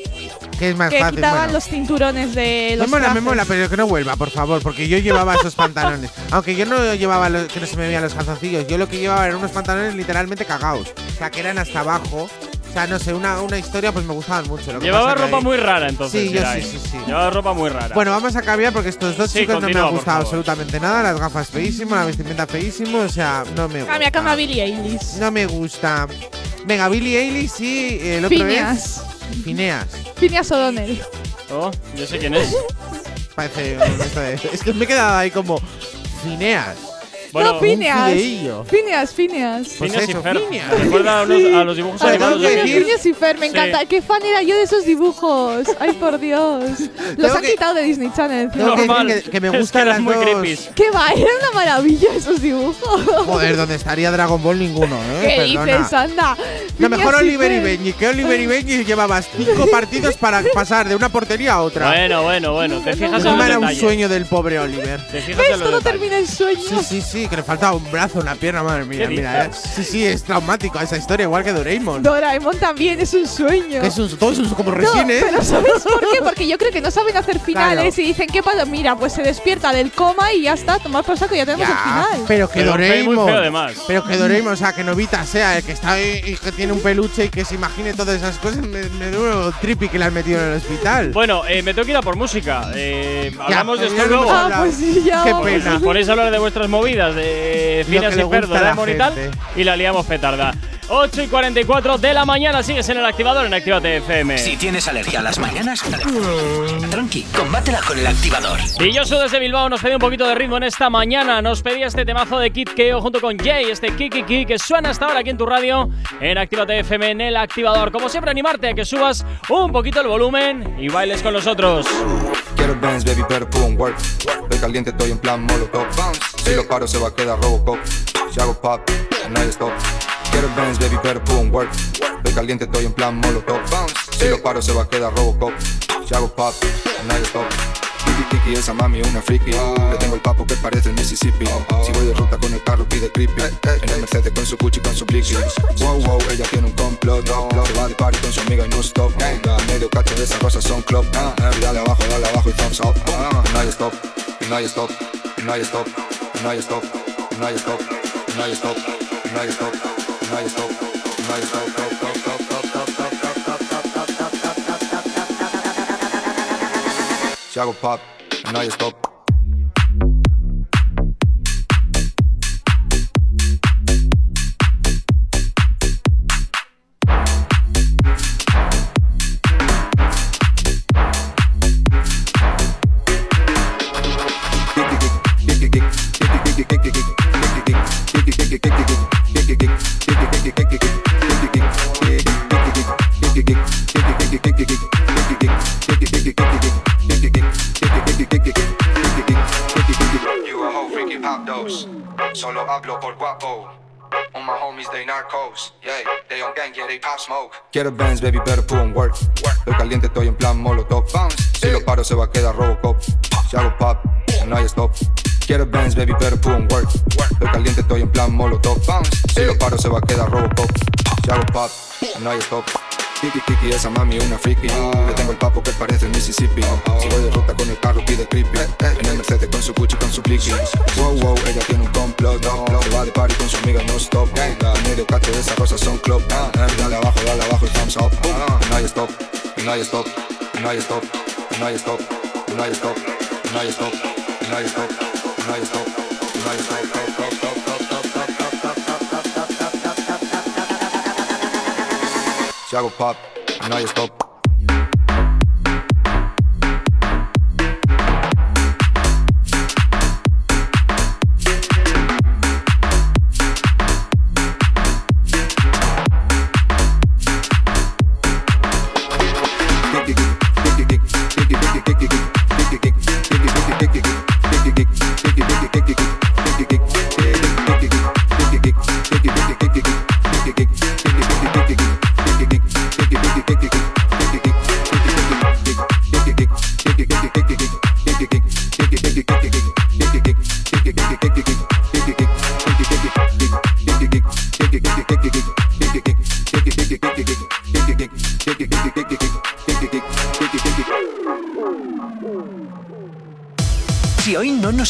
Que es más que fácil. quitaban bueno. los cinturones de los. Me mola, trajes. me mola, pero que no vuelva, por favor, porque yo llevaba esos pantalones. Aunque yo no llevaba los, que no se me veían los calzoncillos, yo lo que llevaba eran unos pantalones literalmente cagados. O sea, que eran hasta abajo. O sea, no sé, una, una historia pues me gustaban mucho. Lo que llevaba ropa muy rara entonces. Sí, yo sí, sí, sí, Llevaba ropa muy rara. Bueno, vamos a cambiar porque estos dos sí, chicos continúa, no me han gustado absolutamente nada. Las gafas feísimas, la vestimenta feísima, o sea, no me gusta. Cambia, cambia Billy Eilish. No me gusta. Venga, Billy Eilish y el otro Phineas. es. Phineas. Phineas O'Donnell. Oh, yo sé quién es. Parece. es que me he quedado ahí como. Phineas. Bueno, no, Phineas. Phineas, pues Phineas. Recuerda a los, a los dibujos animados de Phineas y Fer, me encanta. Qué fan era yo de esos dibujos. Ay, por Dios. Los han que, quitado de Disney Channel. No, que, me gustan que las muy. Creepy. Qué va, era una maravilla esos dibujos. Joder, dónde estaría Dragon Ball ninguno, ¿eh? ¿Qué Perdona. dices, anda? Lo mejor Oliver y Benji, que Oliver y Benji llevabas cinco partidos para pasar de una portería a otra. Bueno, bueno, bueno. Te fijas en era un sueño del pobre Oliver. Te fijas ¿Ves? Todo termina en sueño. Sí, sí, sí que le faltaba un brazo, una pierna, madre mía, mira. Eh. Sí, sí, es traumático esa historia, igual que Doraemon. Doraemon también es un sueño. Es un, todo es un, como recién, no. Pero ¿sabes por qué? Porque yo creo que no saben hacer finales y dicen, ¿qué pasa? Mira, pues se despierta del coma y ya está, tomar por saco, ya tenemos el final. Pero que pero Doraemon. Además. Pero que Doraemon, o sea, que Novita sea el que está ahí y que tiene un peluche y que se imagine todas esas cosas, me, me duele trippy que le han metido en el hospital. Bueno, me tengo que ir a por música. Hablamos de esto luego. Ah, pues sí, ya. Qué pena. Hablar de vuestras movidas? La liamos petarda. 8 y 44 de la mañana. Sigues en el activador en Actívate FM. Si tienes alergia a las mañanas, tranqui, combátela con el activador. Y yo soy desde Bilbao, nos pedí un poquito de ritmo en esta mañana. Nos pedía este temazo de Kid Keo junto con Jay, este Kiki que suena hasta ahora aquí en tu radio en Actívate FM en el activador. Como siempre, animarte a que subas un poquito el volumen y bailes con nosotros. Quiero Benz, baby, pero pum, work. Estoy caliente, estoy en plan molotov. Si lo paro, se va a quedar Robocop. Si hago pop, no hay stop. Quiero Benz, baby, pero pum, work. Estoy caliente, estoy en plan molotov. Si lo paro, se va a quedar Robocop. Si hago pop, no hay stop. Kiki Kiki, esa mami es una friki. Le tengo el papo que parece el Mississippi. Si voy de ruta con el carro, pide creepy. En el Mercedes con su Gucci, con su blicky. Wow, wow, ella tiene un complot. Se va de party con su amiga y no stop. Medio cacho de esas cosas son club. Y dale abajo, dale abajo y thumbs up. No hay stop, hay stop, hay stop, hay stop, hay stop, hay stop, hay stop, Shadow pop, now you stop. Hablo por guapo. All my homies, they narcos. Yeah, they on gang, yeah, they pop smoke. Quiero Benz, baby, better put on work. Estoy caliente, estoy en plan molotov. Si lo paro, se va a quedar Robocop. Si hago pop, no hay stop. Quiero Benz, baby, better put on work. Estoy caliente, estoy en plan molotov. Si lo paro, se va a quedar Robocop. Si hago pop, no hay stop. Kiki Kiki, esa mami una friki. Le tengo el papo que parece el Mississippi. Si voy de ruta con el carro, pide creepy. En el Mercedes con su Gucci, con su blicky. Wow, wow, ella tiene un complot. Se va de party con su amiga no stop. En medio cacho de esas cosas son club. Dale abajo, dale abajo y thumbs up. No hay stop, no hay stop, no hay stop, no hay stop, no hay stop, no hay stop, no hay stop, no hay stop, no hay stop. Si hago pop, no hay stop.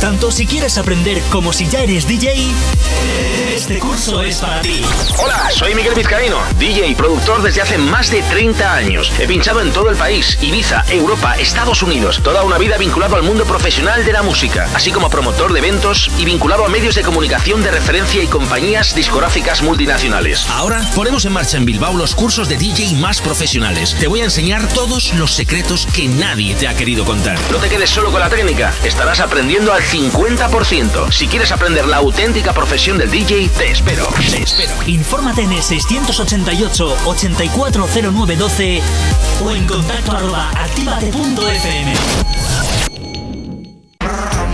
Tanto si quieres aprender como si ya eres DJ, este curso es para ti. Hola, soy Miguel Vizcaíno, DJ y productor desde hace más de 30 años. He pinchado en todo el país, Ibiza, Europa, Estados Unidos, toda una vida vinculado al mundo profesional de la música, así como promotor de eventos y vinculado a medios de comunicación de referencia y compañías discográficas multinacionales. Ahora ponemos en marcha en Bilbao los cursos de DJ más profesionales. Te voy a enseñar todos los secretos que nadie te ha querido contar. No te quedes solo con la técnica, estarás aprendiendo al 50%. Si quieres aprender la auténtica profesión del DJ, te espero. Te espero. Infórmate en el 688-840912 o en contacto arroba actívate.fm.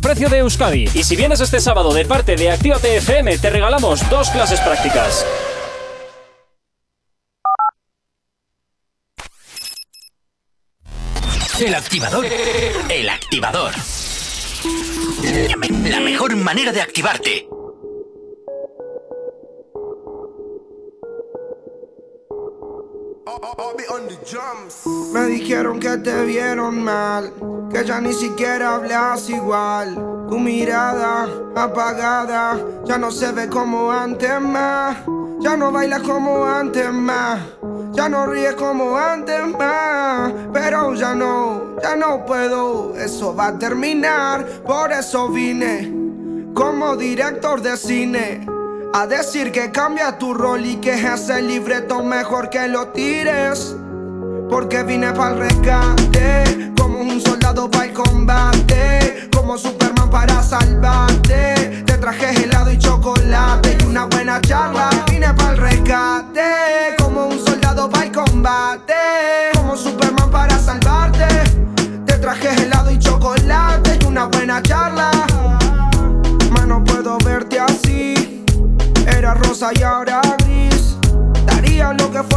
precio de Euskadi. Y si vienes este sábado de parte de Actívate FM, te regalamos dos clases prácticas. El activador. El activador. La mejor manera de activarte. Me dijeron que te vieron mal, que ya ni siquiera hablas igual. Tu mirada apagada ya no se ve como antes más. Ya no bailas como antes más. Ya no ríes como antes más. Pero ya no, ya no puedo. Eso va a terminar. Por eso vine como director de cine. A decir que cambia tu rol y que ese libreto mejor que lo tires. Porque vine para el rescate, como un soldado para el combate, como Superman para salvarte. Te traje helado y chocolate y una buena charla.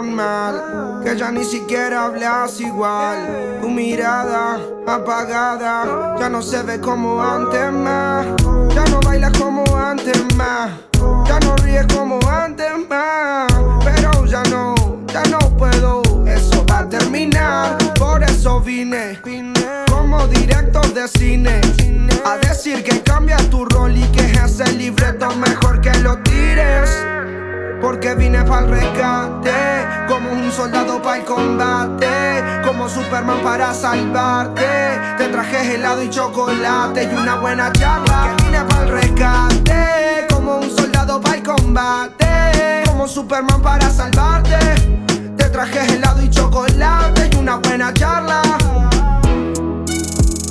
Que ya ni siquiera hablas igual. Tu mirada apagada ya no se ve como antes más. Ya no bailas como antes más. Ya no ríes como antes más. Pero ya no, ya no puedo. Eso va a terminar. Por eso vine. Como director de cine. A decir que cambia tu rol y que ese libreto mejor que lo tires. Porque vine para el rescate, como un soldado para el combate, como Superman para salvarte. Te traje helado y chocolate y una buena charla. Que vine para el rescate, como un soldado para el combate, como Superman para salvarte. Te traje helado y chocolate y una buena charla.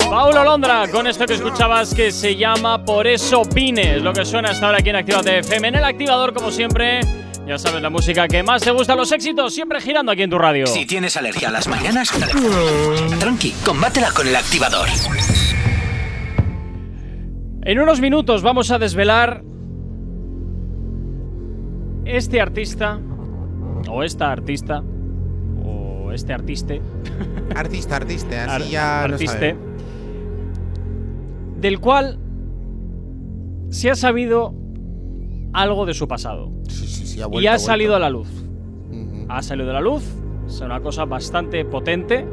Paulo Londra, con esto que escuchabas que se llama Por eso vines, lo que suena hasta ahora aquí en Actívate FM. En el activador, como siempre, ya sabes, la música que más te gusta, los éxitos, siempre girando aquí en tu radio. Si tienes alergia a las mañanas, tranqui, combátela con el activador. En unos minutos vamos a desvelar este artista, o esta artista, o este artiste. Artista, artista, así Ar- ya artiste. Del cual se ha sabido algo de su pasado. Sí, ha y vuelto, ha ha salido a la luz. Ha salido a la luz. Es una cosa bastante potente.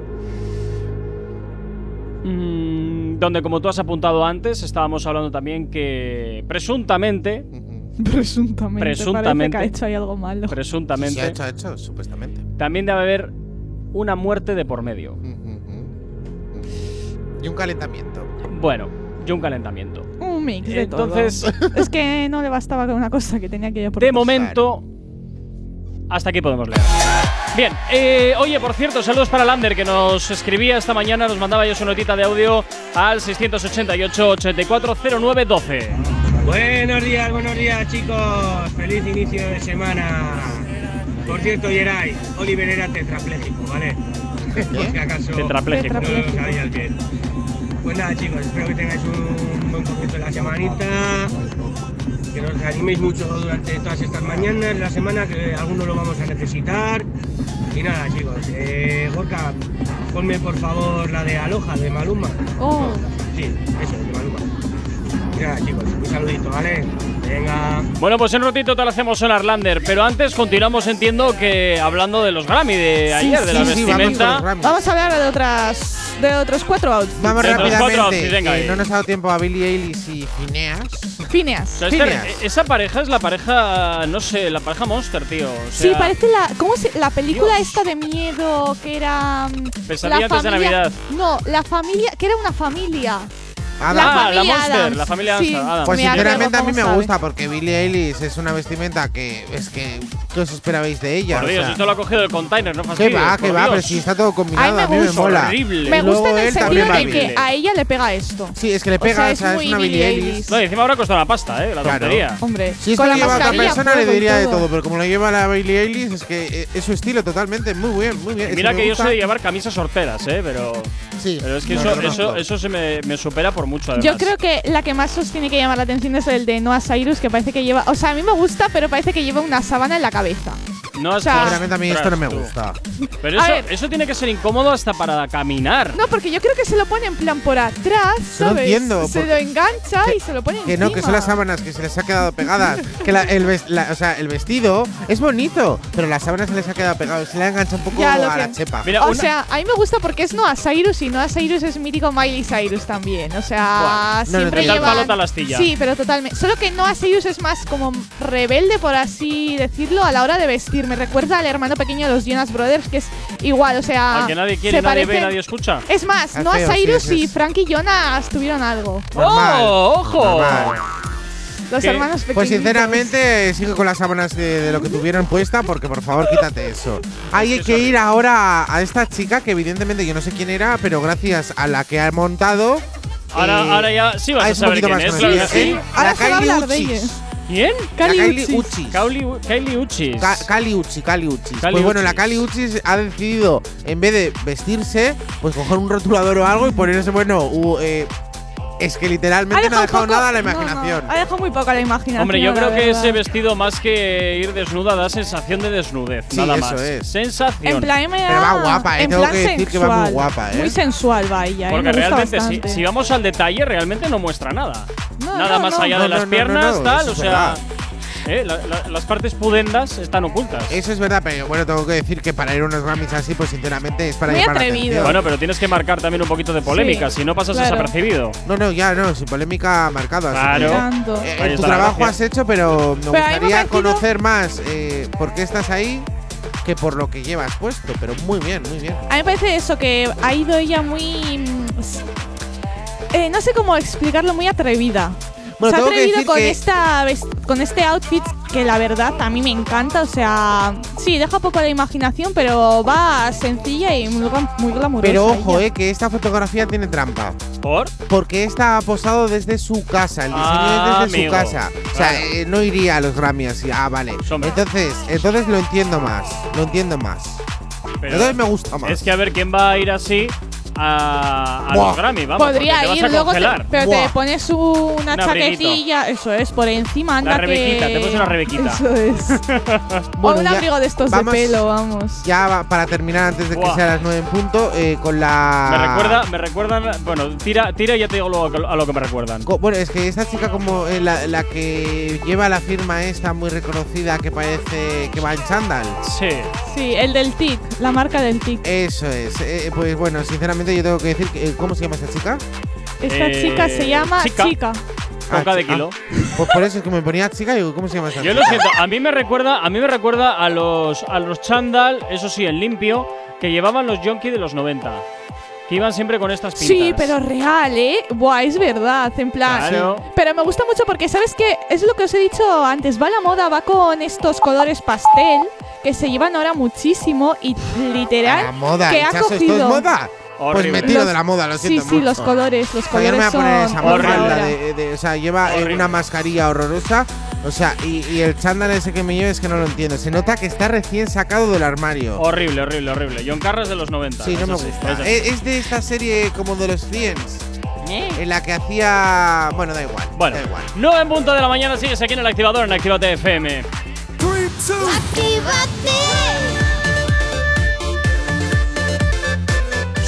mm, donde, como tú has apuntado antes, estábamos hablando también que presuntamente, Presuntamente. Presuntamente. Parece que ha hecho ahí algo malo. presuntamente, Sí, ha hecho, ha hecho, supuestamente. también debe haber una muerte de por medio. Y un calentamiento. Bueno, y un calentamiento. Un mix de Entonces- todo. es que no le bastaba con una cosa que tenía que ir por De momento, hasta aquí podemos leer. Bien, eh, oye, por cierto, saludos para Lander que nos escribía esta mañana, nos mandaba yo su notita de audio al 688-840912. Buenos días, buenos días chicos, feliz inicio de semana. Por cierto, Geray, Oliver era tetrapléjico, ¿vale? Por si acaso Tetrapléjico. no lo sabías bien. Pues nada chicos, espero que tengáis un buen comienzo de la semanita, que nos animéis mucho durante todas estas mañanas, de la semana, que algunos lo vamos a necesitar. Y nada chicos, eh, Gorka, ponme por favor la de Aloha, de Maluma. Oh. Sí, eso, de Maluma. Y nada chicos, un saludito, ¿vale? Venga. Bueno, pues en un ratito te lo hacemos sonar Lander, pero antes continuamos, entiendo que hablando de los Grammy de Sí, ayer, de la sí, sí, vestimenta. Vamos a hablar de otras de otros cuatro outfits. Vamos De los cuatro rápidamente. outfits, venga que ahí. no nos ha dado tiempo a Billie Eilish y Phineas. Phineas. O sea, este- esa pareja es la pareja, no sé, la pareja Monster, tío. O Sí, sea, parece la ¿cómo se, la película esta de miedo que era mm, Pesadilla la antes de familia- Navidad. No, la familia, que era una familia. Ah, la la familia Monster, la familia Sí, Adams. Pues me sinceramente a mí me ¿cómo gusta porque Billie Eilish es una vestimenta que es que ¿qué os esperabais de ella? Por O Dios, sea, esto lo ha cogido del container, no ¿Qué fastidies. va, qué por va? Dios. Pero si está todo combinado, a me mí me mola. Horrible. Me gusta en el sentido va de que a ella le pega esto. Sí, es que le O pega, sea, o es sea, es muy una Billie Eilish. Eilish. No, y encima ahora cuesta una pasta, eh, la Claro. tontería. Hombre, Si esto con la lleva otra persona le diría de todo. pero como lo lleva la Billie Eilish es que eh, es su estilo totalmente, muy bien, muy bien. Mira que yo de llevar camisas horteras, eh, pero. Sí, Pero es que no, eso, no, eso, no. eso se me, me supera por mucho, además. Yo creo que la que más os tiene que llamar la atención es el de Noah Cyrus, que parece que lleva. O sea, a mí me gusta, pero parece que lleva una sábana en la cabeza. No, o sea- Sinceramente a mí esto no me gusta. Pero eso, ver. eso tiene que ser incómodo hasta para caminar. No, porque yo creo que se lo pone en plan por atrás, No ¿sabes? entiendo, Se por- lo engancha y se lo pone Que no, que son las sábanas que se les ha quedado pegadas. que la- el, ves- la- o sea, el vestido es bonito, pero las sábanas se les ha quedado pegado. Se le ha enganchado un poco Ya, a lo la que- chepa. o sea, a mí me gusta porque es Noah Cyrus y Noah Cyrus es mítico Miley Cyrus también. O sea, Buah. No, no, siempre tal llevan- palo. Sí, pero totalmente. Solo que Noah Cyrus es más como rebelde, por así decirlo, a la hora de vestir. Me recuerda al hermano pequeño de los Jonas Brothers, que es igual, o sea. Al que nadie quiere, se nadie ve, nadie escucha. Es más, Ah, Noah feo, sí, Cyrus ese y es. Frankie Jonas tuvieron algo. Normal, ¡Oh, ojo! normal. Los Que- hermanos pequeños. Pues sinceramente sigue con las sábanas de, de lo que tuvieron puesta porque por favor quítate eso. Hay que ir ahora a, esta chica que evidentemente yo no sé quién era, pero gracias a la que ha montado. Ahora, eh, ahora ya sí vas a saber quién más es, claro que conocida. sí. Eh, Ahora La se va a Kylie Uchis. ¿Quién? Kylie Kylie Uchis. Uchis. Kylie Uchis. Ka- Kali Uchi, Kali Uchis. Kali pues bueno, la. Kali Uchis ha decidido, en vez de vestirse, pues coger un rotulador o algo y ponerse, bueno, u- eh, es que literalmente no ha dejado poco- nada a la no, no, imaginación. ha dejado muy poco a la imaginación. Hombre, yo creo que ese vestido más que ir desnuda da sensación de desnudez, Sí, nada eso más. es. Sensación. En plan, me Pero da- va guapa, eh, en tengo plan que decir que va muy sensual. guapa, eh. Muy sensual va ella, eh, Porque realmente, si, vamos al detalle, realmente no muestra nada. No, nada no, más no. allá No, de no, las no, no, piernas, no, tal, eso o sea. Eh, la- la- las partes pudendas están ocultas. Eso es verdad, pero bueno, tengo que decir que para ir a unos Grammys así, pues sinceramente es para Muy llamar la atrevido. atención. Bueno, pero tienes que marcar también un poquito de polémica, Sí, si no pasas claro. desapercibido. No, no, ya no, sin polémica marcado. así Claro. eh, tu trabajo has hecho, pero me Pero gustaría conocer más eh, por qué estás ahí que por lo que llevas puesto. Pero muy bien, muy bien. A mí me parece eso, que ha ido ella muy. mm, eh, no sé cómo explicarlo, muy atrevida. Bueno, Se ha tengo que atrevido decir con, que- esta, con este outfit que la verdad a mí me encanta. O sea, sí, deja poco la imaginación, pero va sencilla y muy, glam- muy glamurosa. Pero ojo, ella. eh, que esta fotografía tiene trampa. ¿Por? Porque esta ha posado desde su casa, el diseño Ah, es desde amigo, su casa. O sea, claro. eh, no iría a los Grammy así. Ah, vale. Entonces, entonces lo entiendo más. Lo entiendo más. Pero entonces me gusta más. Es que a ver quién va a ir así a, a los Grammy, vamos. Podría ir, a luego te, pero Buah. te pones una Un abriguito. chaquetilla, eso es, por encima anda La rebequita, que… te pones una rebequita. Eso es. Bueno, o un ya abrigo de estos vamos- de pelo, vamos. Ya va- para terminar antes de que sea las 9 en punto, eh, con la. Me recuerda, me recuerdan. Bueno, tira, tira y ya te digo luego a lo que me recuerdan. Co- Bueno, es que esta chica como eh, la, la que lleva la firma esta muy reconocida que parece que va en chándal. Sí. Sí, el del TIC, la marca del TIC. Eso es. eh, pues bueno, sinceramente yo tengo que decir, que, eh, ¿cómo se llama esta chica? Esta Eh, chica se llama chica. Chica. Coca de chi- kilo. Pues por eso es que me ponía chica y digo, ¿cómo se llama esta Yo chica? lo siento, a mí me recuerda, a mí me recuerda a los a los chándal, eso sí, en limpio, que llevaban los Yonki de los 90. Que iban siempre con estas pintas. Sí, pero real, ¿eh? Buah, es verdad, en plan. Claro. Pero me gusta mucho porque, ¿sabes qué? Es lo que os he dicho antes. Va la moda, va con estos colores pastel que se llevan ahora muchísimo y literal. La moda, que ha Chaso, ¿esto es cogido. moda? Pues Horrible. me tiro Los- de la moda, lo Sí, siento sí, mucho. los colores, los yo no me voy colores a poner esa Horrible. mafalda de, de- O sea, lleva eh, una mascarilla horrorosa. O sea, y, y el chándal ese que me lleva es que no lo entiendo. Se nota que está recién sacado del armario. Horrible, horrible, horrible. John Carras de los 90. Sí, no es me así, gusta. es así. Es, es de esta serie como de los Friends. En la que hacía. Bueno, da igual. Bueno, da igual. 9 en punto de la mañana sigues aquí en el activador en Actívate FM.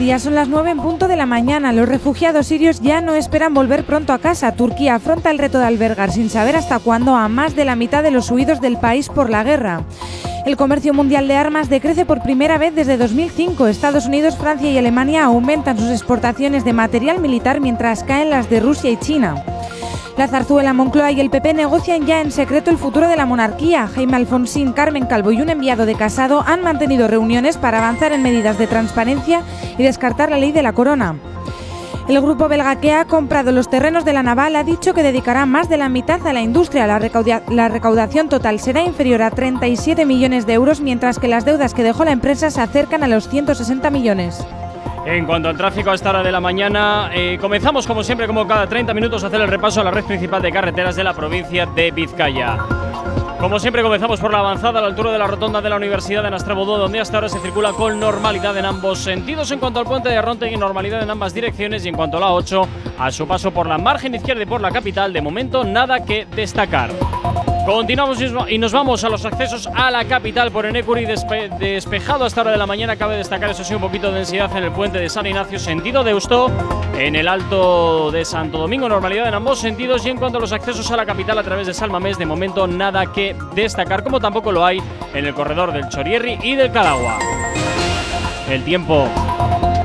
Días, son las 9 en punto de la mañana. Los refugiados sirios ya no esperan volver pronto a casa. Turquía afronta el reto de albergar sin saber hasta cuándo a más de la mitad de los huidos del país por la guerra. El comercio mundial de armas decrece por primera vez desde 2005. Estados Unidos, Francia y Alemania aumentan sus exportaciones de material militar mientras caen las de Rusia y China. La zarzuela Moncloa y el PP negocian ya en secreto el futuro de la monarquía. Jaime Alfonsín, Carmen Calvo y un enviado de Casado han mantenido reuniones para avanzar en medidas de transparencia y descartar la ley de la corona. El grupo belga que ha comprado los terrenos de la naval ha dicho que dedicará más de la mitad a la industria. La, la recaudación total será inferior a 37 millones de euros, mientras que las deudas que dejó la empresa se acercan a los 160 millones. En cuanto al tráfico a esta hora de la mañana, eh, comenzamos como siempre, como cada 30 minutos, a hacer el repaso a la red principal de carreteras de la provincia de Vizcaya. Como siempre, comenzamos por la avanzada a la altura de la rotonda de la Universidad de Nastrabodó, donde hasta ahora se circula con normalidad en ambos sentidos. En cuanto al puente de Ronte, normalidad en ambas direcciones. Y en cuanto a la 8, a su paso por la margen izquierda y por la capital, de momento nada que destacar. Continuamos y nos vamos a los accesos a la capital por Enecuri despe- despejado a esta hora de la mañana. Cabe destacar, eso sí, un poquito de densidad en el puente de San Ignacio, sentido de Eusto, en el alto de Santo Domingo, normalidad en ambos sentidos. Y en cuanto a los accesos a la capital a través de Salmamés, de momento nada que destacar, como tampoco lo hay en el corredor del Chorierri y del Calagua. El tiempo.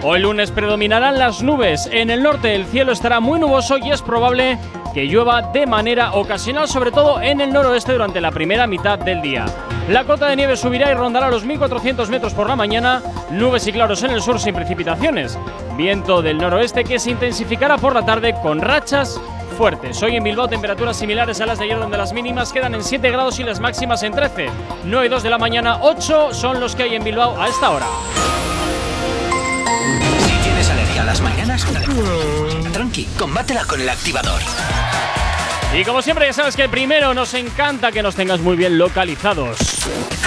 Hoy lunes predominarán las nubes. En el norte el cielo estará muy nuboso y es probable que llueva de manera ocasional, sobre todo en el noroeste durante la primera mitad del día. La cota de nieve subirá y rondará los 1.400 metros por la mañana, nubes y claros en el sur sin precipitaciones. Viento del noroeste que se intensificará por la tarde con rachas fuertes. Hoy en Bilbao temperaturas similares a las de ayer donde las mínimas quedan en 7 grados y las máximas en 13. 9 y 2 de la mañana, 8 son los que hay en Bilbao a esta hora. Si tienes alergia a las mañanas, tranqui, combátela con el activador. Y como siempre ya sabes que primero nos encanta que nos tengas muy bien localizados.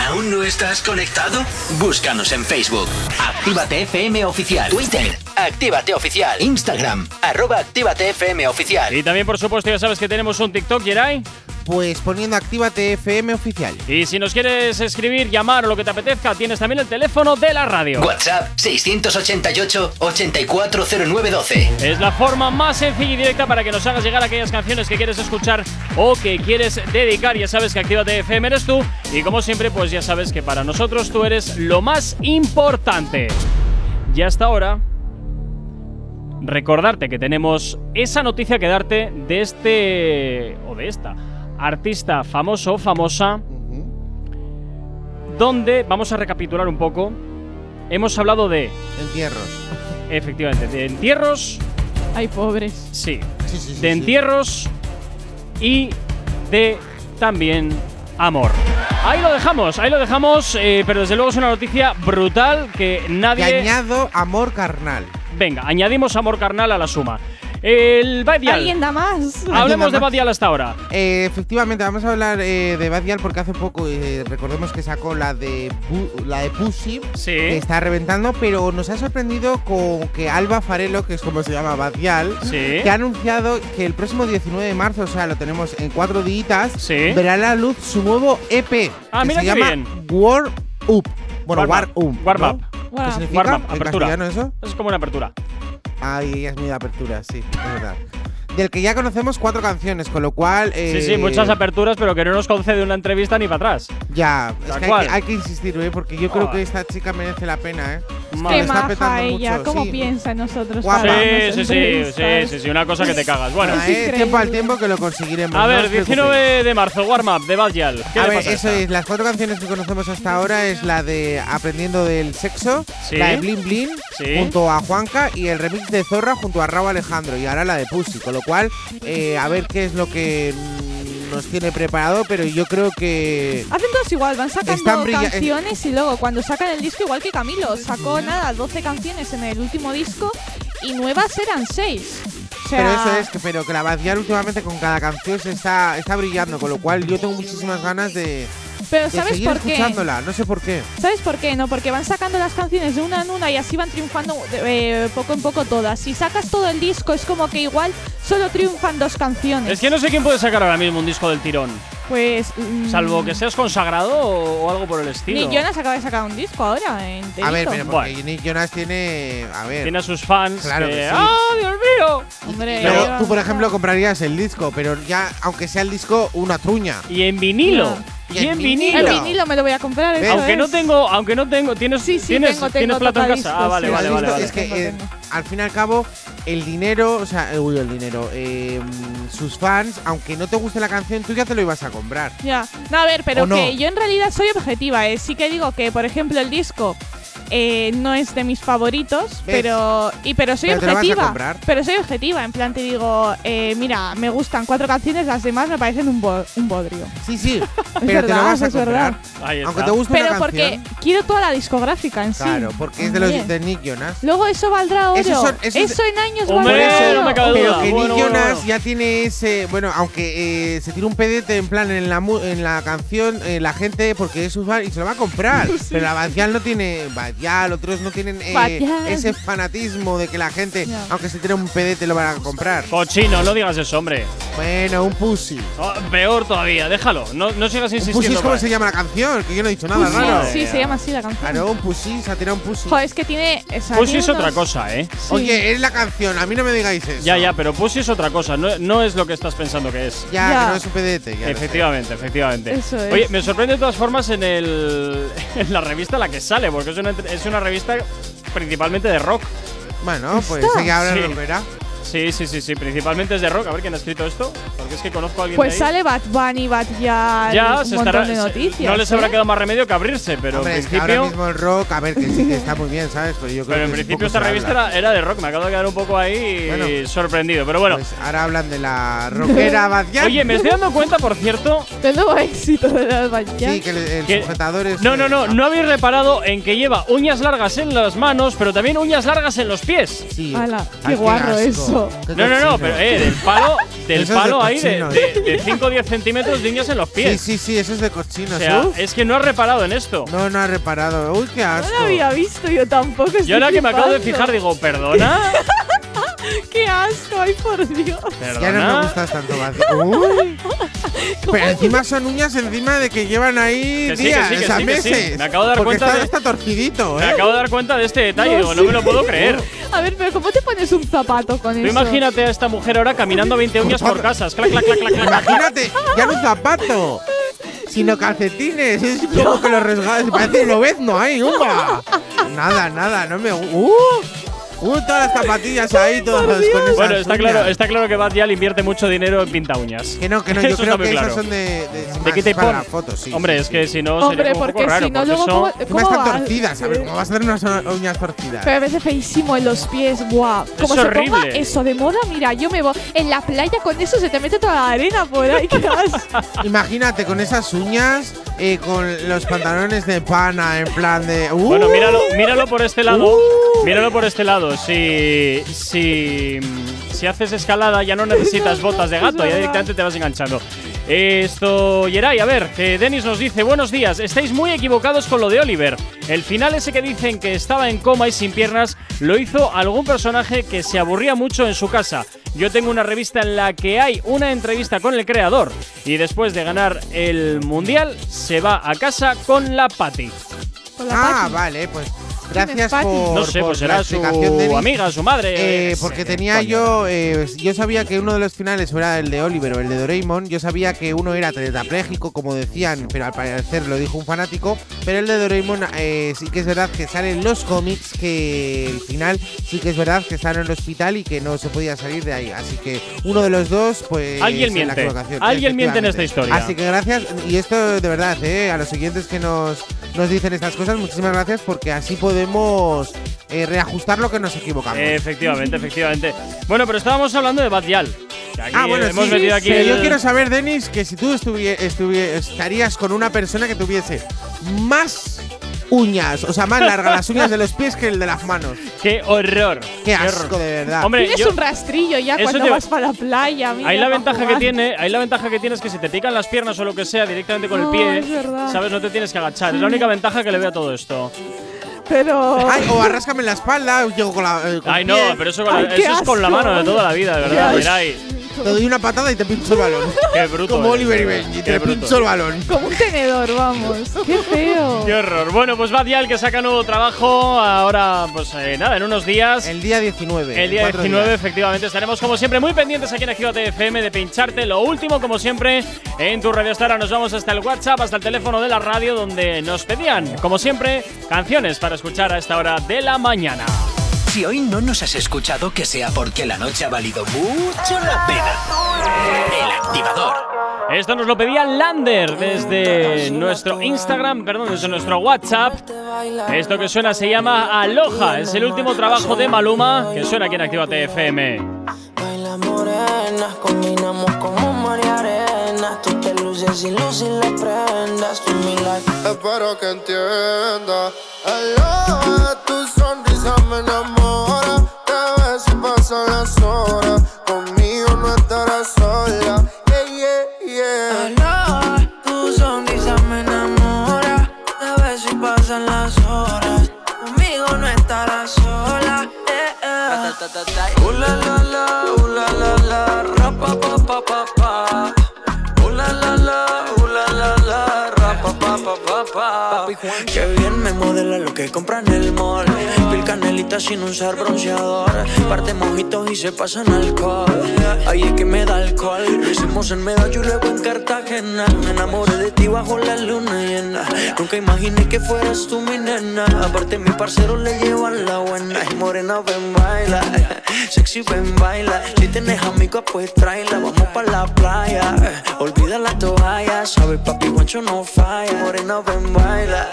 ¿Aún no estás conectado? Búscanos en Facebook. Actívate FM Oficial. Twitter. Actívate Oficial. Instagram. Arroba Actívate FM Oficial. Y también por supuesto ya sabes que tenemos un TikTok, Yeray. Pues poniendo Actívate FM oficial. Y si nos quieres escribir, llamar o lo que te apetezca, tienes también el teléfono de la radio. WhatsApp 688-840912. Es la forma más sencilla y directa para que nos hagas llegar aquellas canciones que quieres escuchar o que quieres dedicar. Ya sabes que Actívate FM eres tú. Y como siempre, pues ya sabes que para nosotros tú eres lo más importante. Y hasta ahora, recordarte que tenemos esa noticia que darte de este o de esta artista famoso o famosa, donde vamos a recapitular un poco. Hemos hablado de Entierros. efectivamente de entierros, Ay, pobres. sí, de entierros y de también amor. Ahí lo dejamos, ahí lo dejamos, eh, pero desde luego es una noticia brutal que Que nadie. añado amor carnal. Venga, añadimos amor carnal a la suma. El Badial. ¿Alguien da más? Hablemos de más? Badial hasta ahora. Eh, efectivamente, vamos a hablar eh, de Badial porque hace poco eh, recordemos que sacó la de Bu- la de Pussy, Sí. que está reventando, pero nos ha sorprendido con que Alba Farelo, que es como se llama Badial, Sí. que ha anunciado que el próximo 19 de marzo, o sea, lo tenemos en cuatro días, Sí. verá la luz su nuevo EP, Ah, que mira se qué llama bien. World Up. Bueno, Warm war up. Warm ¿no? up. ¿Qué significa? Warm up, ¿En apertura. eso? Es como una apertura. Ay, ella es de apertura, sí, es verdad. Del que ya conocemos cuatro canciones, con lo cual. Sí, sí, eh, muchas aperturas, pero que no nos concede una entrevista ni para atrás. Ya, es que hay, cual. que hay que insistir, ¿eh? porque yo creo Ah. que esta chica merece la pena, ¿eh? Qué Lo está maja ella, mucho, cómo sí. piensa en nosotros. Guapa. Sí, sí, sí, sí, sí, sí, una cosa que te cagas. Bueno, Ah, eh, tiempo al tiempo que lo conseguiremos. a no ver, preocupéis. 19 de marzo, Warm Up de Badial. ¿Qué A ver, pasa eso esta? es. Las cuatro canciones que conocemos hasta ahora es la de Aprendiendo del Sexo, Sí. la de Blin Blin Sí. junto a Juanca y el remix de Zorra junto a Raúl Alejandro y ahora la de Pussy. Con lo cual, eh, a ver qué es lo que nos tiene preparado, pero yo creo que. Hacen todos igual, van sacando canciones y luego cuando sacan el disco, igual que Camilo, sacó nada, 12 canciones en el último disco y nuevas eran 6. O sea, Pero eso es, que, pero que la Badial últimamente con cada canción se está, está brillando, con lo cual yo tengo muchísimas ganas de, Pero ¿sabes seguir por qué? escuchándola. No sé por qué. ¿Sabes por qué? No, porque van sacando las canciones de una en una y así van triunfando eh, poco en poco todas. Si sacas todo el disco es como que igual solo triunfan dos canciones. Es que no sé quién puede sacar ahora mismo un disco del tirón. Pues. mm, Salvo que seas consagrado o, o algo por el estilo. Nick Jonas acaba de sacar un disco ahora. enterito. A ver, pero porque Nick Jonas tiene. A ver. Tiene a sus fans. Claro que, que sí. ¡Ah, Dios mío! Hombre, Pero tú, por ejemplo, comprarías el disco, pero ya, aunque sea el disco, una truña. Y en vinilo. Y en vinilo. El vinilo. me lo voy a comprar. eso Aunque no tengo, aunque no tengo, tienes, Sí, sí, tienes, tengo, tienes plata en casa. Ah, vale, sí, vale, ¿Has vale, vale. Es que Tengo, eh, tengo. al fin y al cabo, el dinero, o sea, eh, uy, el dinero, eh, sus fans, aunque no te guste la canción, tú ya te lo ibas a comprar. Ya. No, a ver, pero ¿O no? que yo en realidad soy objetiva. eh. Sí que digo que, por ejemplo, el disco eh, no es de mis favoritos, pero y pero soy Pero te lo vas a objetiva. Pero soy objetiva. En plan, te digo, eh, mira, me gustan cuatro canciones, las demás me parecen un, bo- un bodrio. Sí, sí, pero te verdad, lo vas a es comprar. Aunque te guste Pero una porque canción. quiero toda la discográfica en sí. Claro, porque es de los de Nick Jonas. Luego eso valdrá oro. Eso, son- esos- en años valdrá oro. no Pero duda. que Bueno, Nick bueno, Jonas bueno. ya tiene ese. Bueno, aunque eh, se tira un pedete en plan en la, mu- en la canción, eh, la gente, porque es su fan y se lo va a comprar. Pero la Badial no tiene. Badial, otros no tienen eh, ese fanatismo de que la gente, aunque se tire un pedete, lo van a comprar. Cochino, no digas eso, hombre. Bueno, un pussy. Oh, peor todavía, déjalo. No, no sigas Un pussy insistiendo. es como se llama la canción, que yo no he dicho nada Pussy, raro. Sí, se llama así la canción. Claro, un pussy, se ha tirado un pussy. Joder, es que tiene. esa Pussy tiene es otra cosa, ¿eh? Sí. Oye, es la canción, a mí no me digáis eso. Ya, ya, pero Pussy es otra cosa. No, no es lo que estás pensando que es. Ya, Ya. que no es un pedete. Ya. Efectivamente, efectivamente. Eso es. Oye, me sorprende de todas formas en, el, en la revista en la que sale, porque es una, entre- es una revista principalmente de rock. Bueno, pues ella ahora Sí. lo verá. Sí, sí, sí, sí, principalmente es de rock. A ver quién ha escrito esto, porque es que conozco a alguien Pues de ahí. sale Bad Bunny, Bad Yal, ya, un se montón estará, de se- noticias. no les ¿eh? habrá quedado más remedio que abrirse, pero Hombre, en es que ahora principio, mismo el rock, a ver, que sí que está muy bien, ¿sabes? Pero yo creo pero en que principio esta se revista habla. era, era de rock. Me acabo de quedar un poco ahí Bueno. sorprendido, pero bueno. Pues ahora hablan de la rockera Badial. Oye, me estoy dando cuenta, por cierto, Del nuevo éxito de las Bad Yal. Sí, que el, el que- sujetador es. No, no, eh, no, no habéis reparado en que lleva uñas largas en las manos, pero también uñas largas en los pies. Sí. Ala, Ay, qué guarro asco. eso. No, no, no, pero eh, del palo, del Eso es de palo ahí de, cochino, de, de 5 o 10 centímetros de uñas en los Sí, pies. sí, sí, eso es de cochino. O sea, Uf. es que no has reparado en esto. No, no ha reparado. Uy, qué No asco. lo había visto yo tampoco. Yo ahora que me acabo de flipando. fijar digo, ¿perdona? ¡Qué asco! ¡Ay, por Dios! Ya no ¿Perdona? me gustas tanto, Badial. Uy. Pero encima son uñas encima de que llevan ahí Que sí, que días, sí, que o sea, sí, que sí. meses. Me acabo de dar cuenta está, de- está torcidito, Me ¿eh? acabo de dar cuenta de este detalle, No, digo, no sí. me lo puedo creer. A ver, pero ¿cómo te pones un zapato con Tú eso? imagínate a esta mujer ahora caminando 20 uñas por casas. Clac, clac, clac, clac. Imagínate, ya no un zapato, sino calcetines. Es como que los resgadas. Parece lobezno ahí, ¡umba! Nada, nada, no me. ¡Uh! ¡Uh! Todas las zapatillas ahí, todas con esas Bueno, está uñas. claro, está claro que Bad Yal invierte mucho dinero en pinta uñas. Que no, que no, yo creo que claro. esas son de. de, ¿De más qué te para pon? la foto, sí. Hombre, sí, es sí. que si no Hombre, sería como un porque poco raro. si no, luego. ¿cómo, cómo están torcidas, a ver, ¿cómo vas a tener unas uñas torcidas? Pero a veces feísimo en los pies, guau. Como se ponga horrible. eso de moda, mira, yo me voy en la playa con eso se te mete toda la arena por ahí. ¿Qué. Imagínate con esas uñas, eh, con los pantalones de pana, en plan de. ¡Uh! Bueno, míralo, míralo por este lado. Uh. Míralo por este lado. Si, si, si haces escalada ya no necesitas botas de gato, ya directamente te vas enganchando. Esto, Yeray, a ver, que Denis nos dice, buenos días, estáis muy equivocados con lo de Oliver. El final ese que dicen que estaba en coma y sin piernas lo hizo algún personaje que se aburría mucho en su casa. Yo tengo una revista en la que hay una entrevista con el creador y después de ganar el mundial se va a casa con la Patty. Ah, vale, pues ¿Quién gracias por. No sé, por pues la será su explicación, Denis. amiga, su madre. Eh, eh, porque qué tenía coño. yo. eh, yo sabía que uno de los finales era el de Oliver o el de Doraemon. Yo sabía que uno era tetrapléjico, como decían, pero al parecer lo dijo un fanático. Pero el de Doraemon eh, sí que es verdad que sale en los cómics. Que el final sí que es verdad que está en el hospital y que no se podía salir de ahí. Así que uno de los dos, pues. Alguien en miente. la Alguien miente en esta historia. Así que gracias. Y esto de verdad, eh, a los oyentes que nos, nos dicen estas cosas, muchísimas gracias porque así podemos eh, reajustar lo que nos equivocamos. Efectivamente, efectivamente. Bueno, pero estábamos hablando de Badial. Ah, bueno, hemos sí, metido aquí pero el- yo quiero saber, Denis, que si tú estuvie- estarías con una persona que tuviese más uñas, o sea, más largas las uñas de los pies que el de las manos. ¡Qué horror! Qué horror. asco, de verdad. Hombre, Tienes yo- un rastrillo ya cuando te- vas para la playa. mira, Ahí la ventaja que tiene, ahí la ventaja que tiene es que si te pican las piernas o lo que sea directamente con el No, pie, es verdad. sabes, no te tienes que agachar. Es la única ventaja que le veo a todo esto. Pero. Ay, o arráscame en la espalda, llego con la. eh, con Ay, el no, pie. pero eso, con la- Ay, qué eso es con la mano de toda la vida, de verdad. Mirai. Te doy una patada y te pincho el balón. Qué bruto. Como eres, Oliver y de Benji, te Qué bruto. pincho el balón. Como un tenedor, vamos. Qué feo. Qué horror. Bueno, pues Badial que saca nuevo trabajo. Ahora, pues eh, nada, en unos días. El día 19. El día cuatro 19, días. efectivamente, estaremos como siempre muy pendientes aquí en Actívate FM de pincharte lo último, como siempre, en tu Radio Star. Nos vamos hasta el WhatsApp, hasta el teléfono de la radio, donde nos pedían, como siempre, canciones para escuchar a esta hora de la mañana. Si hoy no nos has escuchado, que sea porque la noche ha valido mucho la pena. El activador. Esto nos lo pedía Lander desde nuestro Instagram, perdón, desde nuestro WhatsApp. Esto que suena se llama Aloha, es el último trabajo de Maluma que suena aquí en Actívate FM. Baila morenas, combinamos como mar y arena. Tú te luces y luces las prendas. Tú mi life. Espero que entienda. Aloha, tu sonrisa me enamora. Conmigo no estarás sola. Yeah, yeah, yeah. Aloha, tu sonrisa me enamora. Te beso y pasan las horas. Conmigo no estarás sola. eh, eh. Uh, la, la, la, uh, la, la, la, ra, pa, pa, pa, pa. Uh, la, la, la, uh, la, la, la, ra, pa, pa, pa, Qué bien me modela lo que compra en el mall. Pil canelita sin usar bronceador. Parte mojitos y se pasan alcohol. Ahí es que me da alcohol. Lo hicimos en Medallo y luego en Cartagena. Me enamoré de ti bajo la luna llena. Nunca imaginé que fueras tú mi nena. Aparte, mi parcero le llevan la buena. Y morena, ven, baila. Sexy, ven, baila. Si tienes amigos, pues tráela. Vamos pa' la playa. Olvida la toalla. Sabes, papi, guancho no falla. Morena, ven, baila.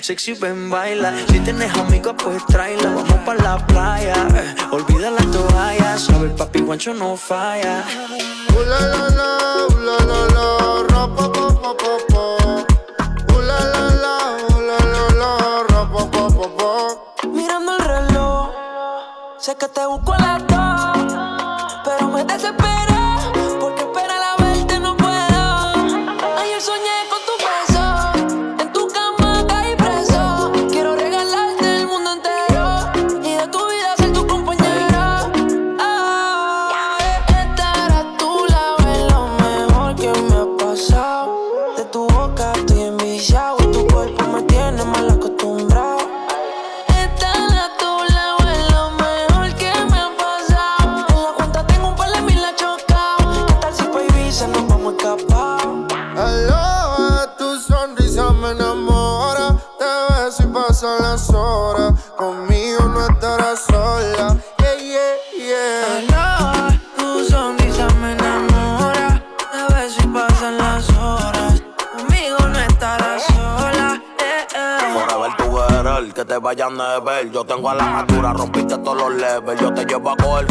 Sexy, ven, baila. Si tienes amigos, pues tráela. Vamos pa' la playa. Olvida la toalla. Sabes, papi, guancho no falla. Uh, la, la, la, uh, la, la, la, ra, pa, pa, pa, pa, pa. Uh, la, la, la, uh, la, la, la, ra, pa, pa, pa, pa. Mirando el reloj, sé que te busco a las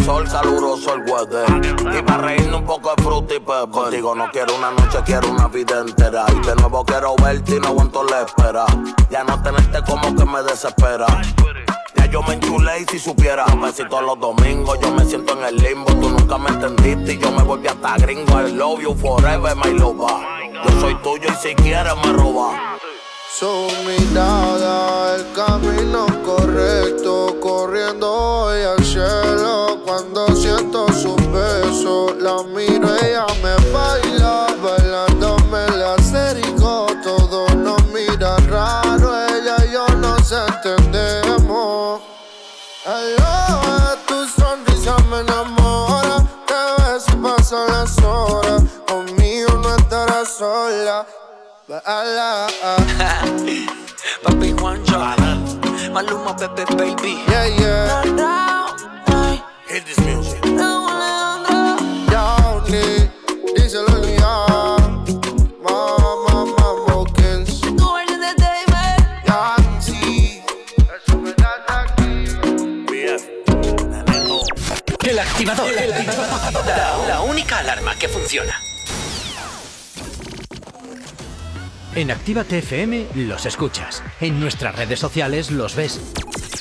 sol, caluroso el weather. Y para reírme un poco de fruta y pepper. Contigo no quiero una noche, quiero una vida entera. Y de nuevo quiero verte y no aguanto la espera. Ya no tenerte como que me desespera. Ya yo me enchulé y si supiera Besitos los domingos, yo me siento en el limbo Tú nunca me entendiste y yo me volví hasta gringo I love you forever, my lover Yo soy tuyo y si quieres me roba Su mirada, el camino correcto, corriendo hoy al cielo cuando siento su beso, la miro, ella me baila, bailándome la acerico, todo nos mira raro, ella y yo nos entendemos. Aloha, eh, tu sonrisa me enamora, te ves y pasan las horas, conmigo no estarás sola. Baila. Ah. Papi Juancho, Maluma, Pepe, baby. Yeah, yeah. Hit this music. Downey, díselo Leon. Mama, mama, Kens. Yancy. Eso me da aquí. El activador. La, la única alarma que funciona. En Actívate FM los escuchas. En nuestras redes sociales los ves.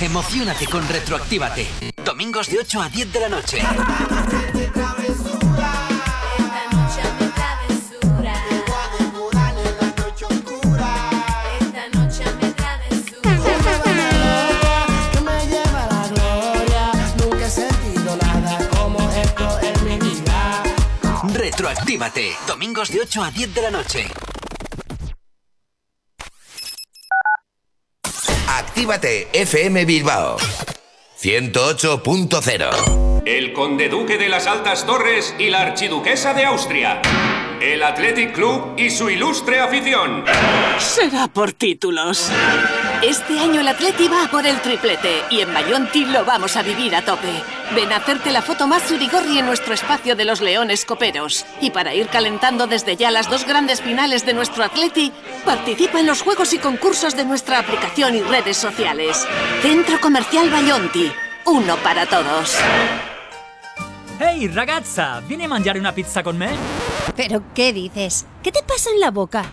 Emocionate con Retroactívate. Domingos de 8 a 10 de la noche. Retroactívate. Domingos de 8 a 10 de la noche. Actívate FM Bilbao 108.0 El conde duque de las altas torres y la archiduquesa de Austria. El Athletic Club y su ilustre afición. Será por títulos. Este año el Atleti va a por el triplete y en Bayonti lo vamos a vivir a tope. Ven a hacerte la foto más surigorri en nuestro espacio de los Leones Coperos. Y para ir calentando desde ya las dos grandes finales de nuestro Atleti, participa en los juegos y concursos de nuestra aplicación y redes sociales. Centro Comercial Bayonti. Uno para todos. Ehi ragazza, vieni a mangiare una pizza con me? ¿Pero qué dices? ¿Qué te pasa en la boca?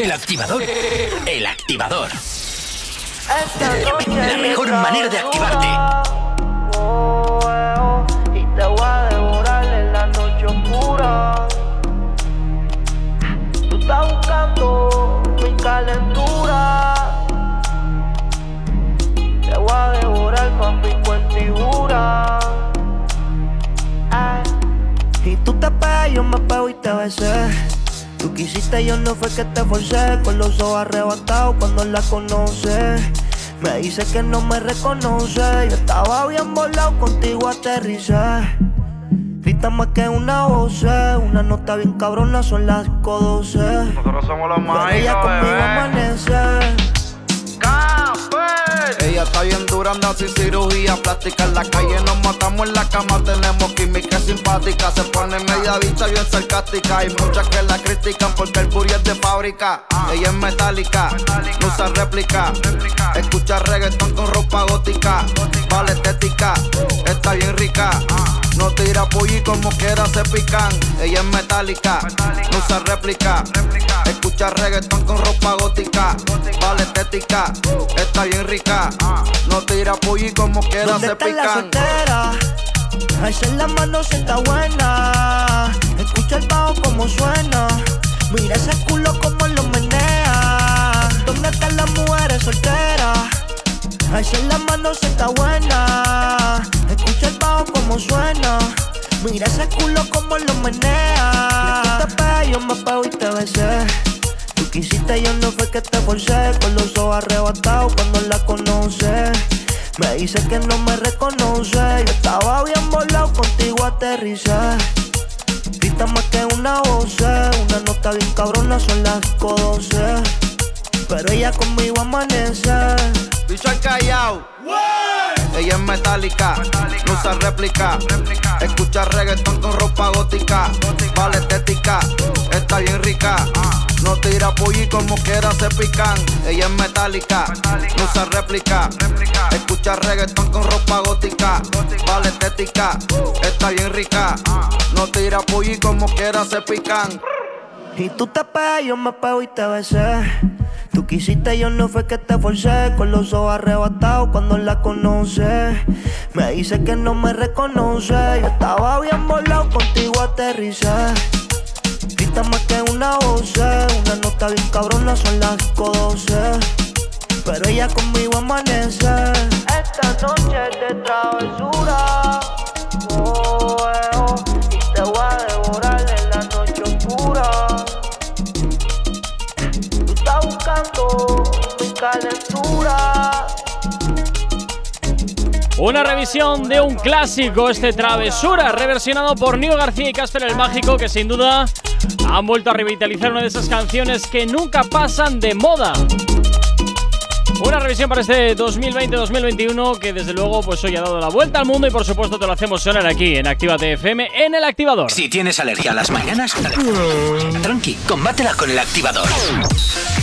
El activador. El activador. La mejor manera de activarte. Y te voy a devorar en la noche oscura. Tú estás buscando mi calentura. Te voy a devorar y jura. Ay. Y tú te pegas, yo me pego y te besé. Tú quisiste, yo no fue que te forcé. Con los ojos arrebatados cuando la conoce. Me dice que no me reconoce. Yo estaba bien volado, contigo aterricé. Grita más que una voz, una nota bien cabrona, son las 5.12. Nosotros somos los Pero ella conmigo amanece. Está bien dura, anda sin cirugía plástica. En la calle nos matamos en la cama, tenemos química simpática. Se pone media bicha bien sarcástica. Hay muchas que la critican porque el booty es de fábrica. Ella es metálica, no usa réplica. Escucha reggaetón con ropa gótica. Vale estética, está bien rica. No tira pollo como quiera se pican. Ella es metálica, no usa réplica. Escucha reggaetón con ropa gótica. Vale estética, está bien rica. No tira pollo como quiera ¿Dónde se está la pican. soltera? Alza la mano si está buena. Escucha el bajo como suena. Mira ese culo como lo menea. ¿Dónde están las mujeres solteras? Alza la mano si está buena. Escucha como suena. Mira ese culo como lo menea. Tú te yo me pego y te besé. Tú quisiste, yo no fue que te forcé. Con los ojos arrebatados cuando la conoce. Me dice que no me reconoce. Yo estaba bien volado, contigo aterricé. Grita más que una voz, una nota bien cabrona, son las 12. Pero ella conmigo amanece. Bicho al callao. Ella es metálica, no usa réplica. Escucha reggaetón con ropa gótica. Vale estética, está bien rica. No tira y como quiera se pican. Ella es metálica, no usa réplica. Escucha reggaetón con ropa gótica. Vale estética, está bien rica. No tira y como quiera se pican. Y tú te pegas, yo me pego y te besé. Tú quisiste, yo no fue que te forcé. Con los ojos arrebatados cuando la conoce. Me dice que no me reconoce. Yo estaba bien volado, contigo aterricé. Grita más que una voz, una nota bien cabrona, son las 12. Pero ella conmigo amanece. Esta noche es de travesura. Oh, eh, oh, y te voy a devorar Una revisión de un clásico, este Travesura, reversionado por Nio García y Casper el Mágico, que sin duda han vuelto a revitalizar una de esas canciones que nunca pasan de moda. Una revisión para este 2020-2021 que desde luego pues hoy ha dado la vuelta al mundo y por supuesto te lo hacemos sonar aquí en Actívate FM en el activador. Si tienes alergia a las mañanas, tranqui, combátela con el activador.